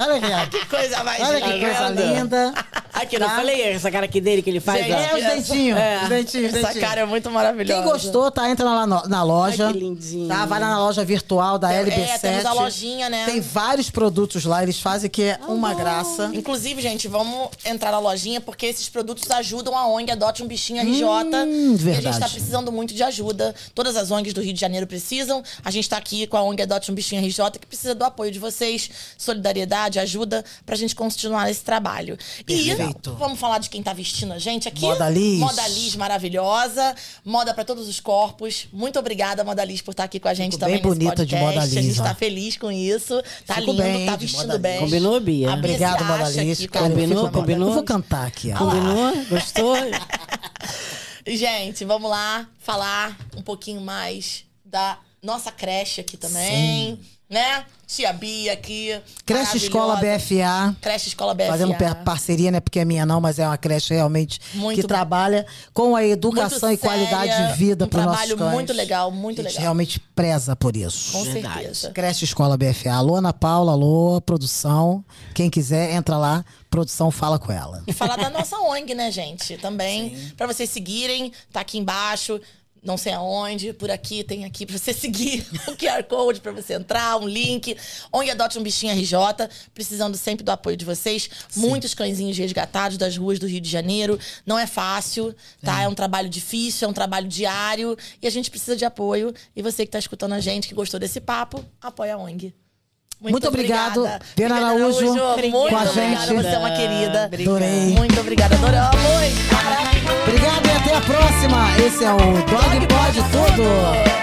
Olha aqui. Que coisa mais Olha que linda. coisa linda. Aqui, não Tá? falei essa cara aqui dele que ele faz? Gente. É, os dentinhos. É. Os dentinhos, os Essa cara é muito maravilhosa. Quem gostou, tá? Entra lá na, na loja. Ai, que lindinho. Tá? Vai lá na loja virtual da É, LB7. temos a lojinha, né? Tem vários produtos lá, eles fazem que é uma graça. Inclusive, gente, vamos entrar na lojinha porque esses produtos ajudam a ONG Adote um Bichinho RJ. Hum, E a verdade. gente tá precisando muito de ajuda. Todas as ONGs do Rio de Janeiro precisam. A gente tá aqui com a ONG Adote um Bichinho RJ que precisa do apoio de vocês, solidariedade, ajuda pra gente continuar esse trabalho. Perfeito. Vamos falar de quem tá vestindo a gente aqui. Moda Liz. Moda Liz maravilhosa. Moda pra todos os corpos. Muito obrigada, Moda Liz, por estar aqui com a gente Fico também bem bonita de. Moda A Liz, gente ó. tá feliz com isso. Tá Fico lindo, bem tá vestindo bem. Combinou, Bia? A Obrigado, se Moda Liz. aqui, Cara, Combinou, combinou? Eu vou cantar aqui, ó. Combinou? Gostou? Gente, vamos lá falar um pouquinho mais da nossa creche aqui também, né? Tia Bia aqui. Creche Escola. BFA. Creche Escola BFA. Fazendo parceria, né? Porque é minha não, mas é uma creche realmente Muito que trabalha com a educação Muito e qualidade séria, de vida um para os nossos trabalho cães. muito legal, muito A gente legal. realmente preza por isso. Com Verdade. certeza. Creche Escola BFA. Alô, Ana Paula, alô, produção. Quem quiser, entra lá. Produção, fala com ela. E falar da nossa ONG, né, gente? Também. Pra vocês seguirem, tá aqui embaixo. Não sei aonde, por aqui, tem aqui pra você seguir o QR Code pra você entrar, um link. ONG Adote um Bichinho RJ, precisando sempre do apoio de vocês. Muitos cãezinhos resgatados das ruas do Rio de Janeiro. Não é fácil, tá? É. um trabalho difícil, é um trabalho diário. E a gente precisa de apoio. E você que tá escutando a gente, que gostou desse papo, apoia a ONG. Muito obrigado, obrigada. Diana Obrigada, Araújo, Muito com a obrigada, gente. você é uma querida. Adorei. Muito obrigada, adoramos. Obrigado e até a próxima. Esse é o Dog Pode Tudo.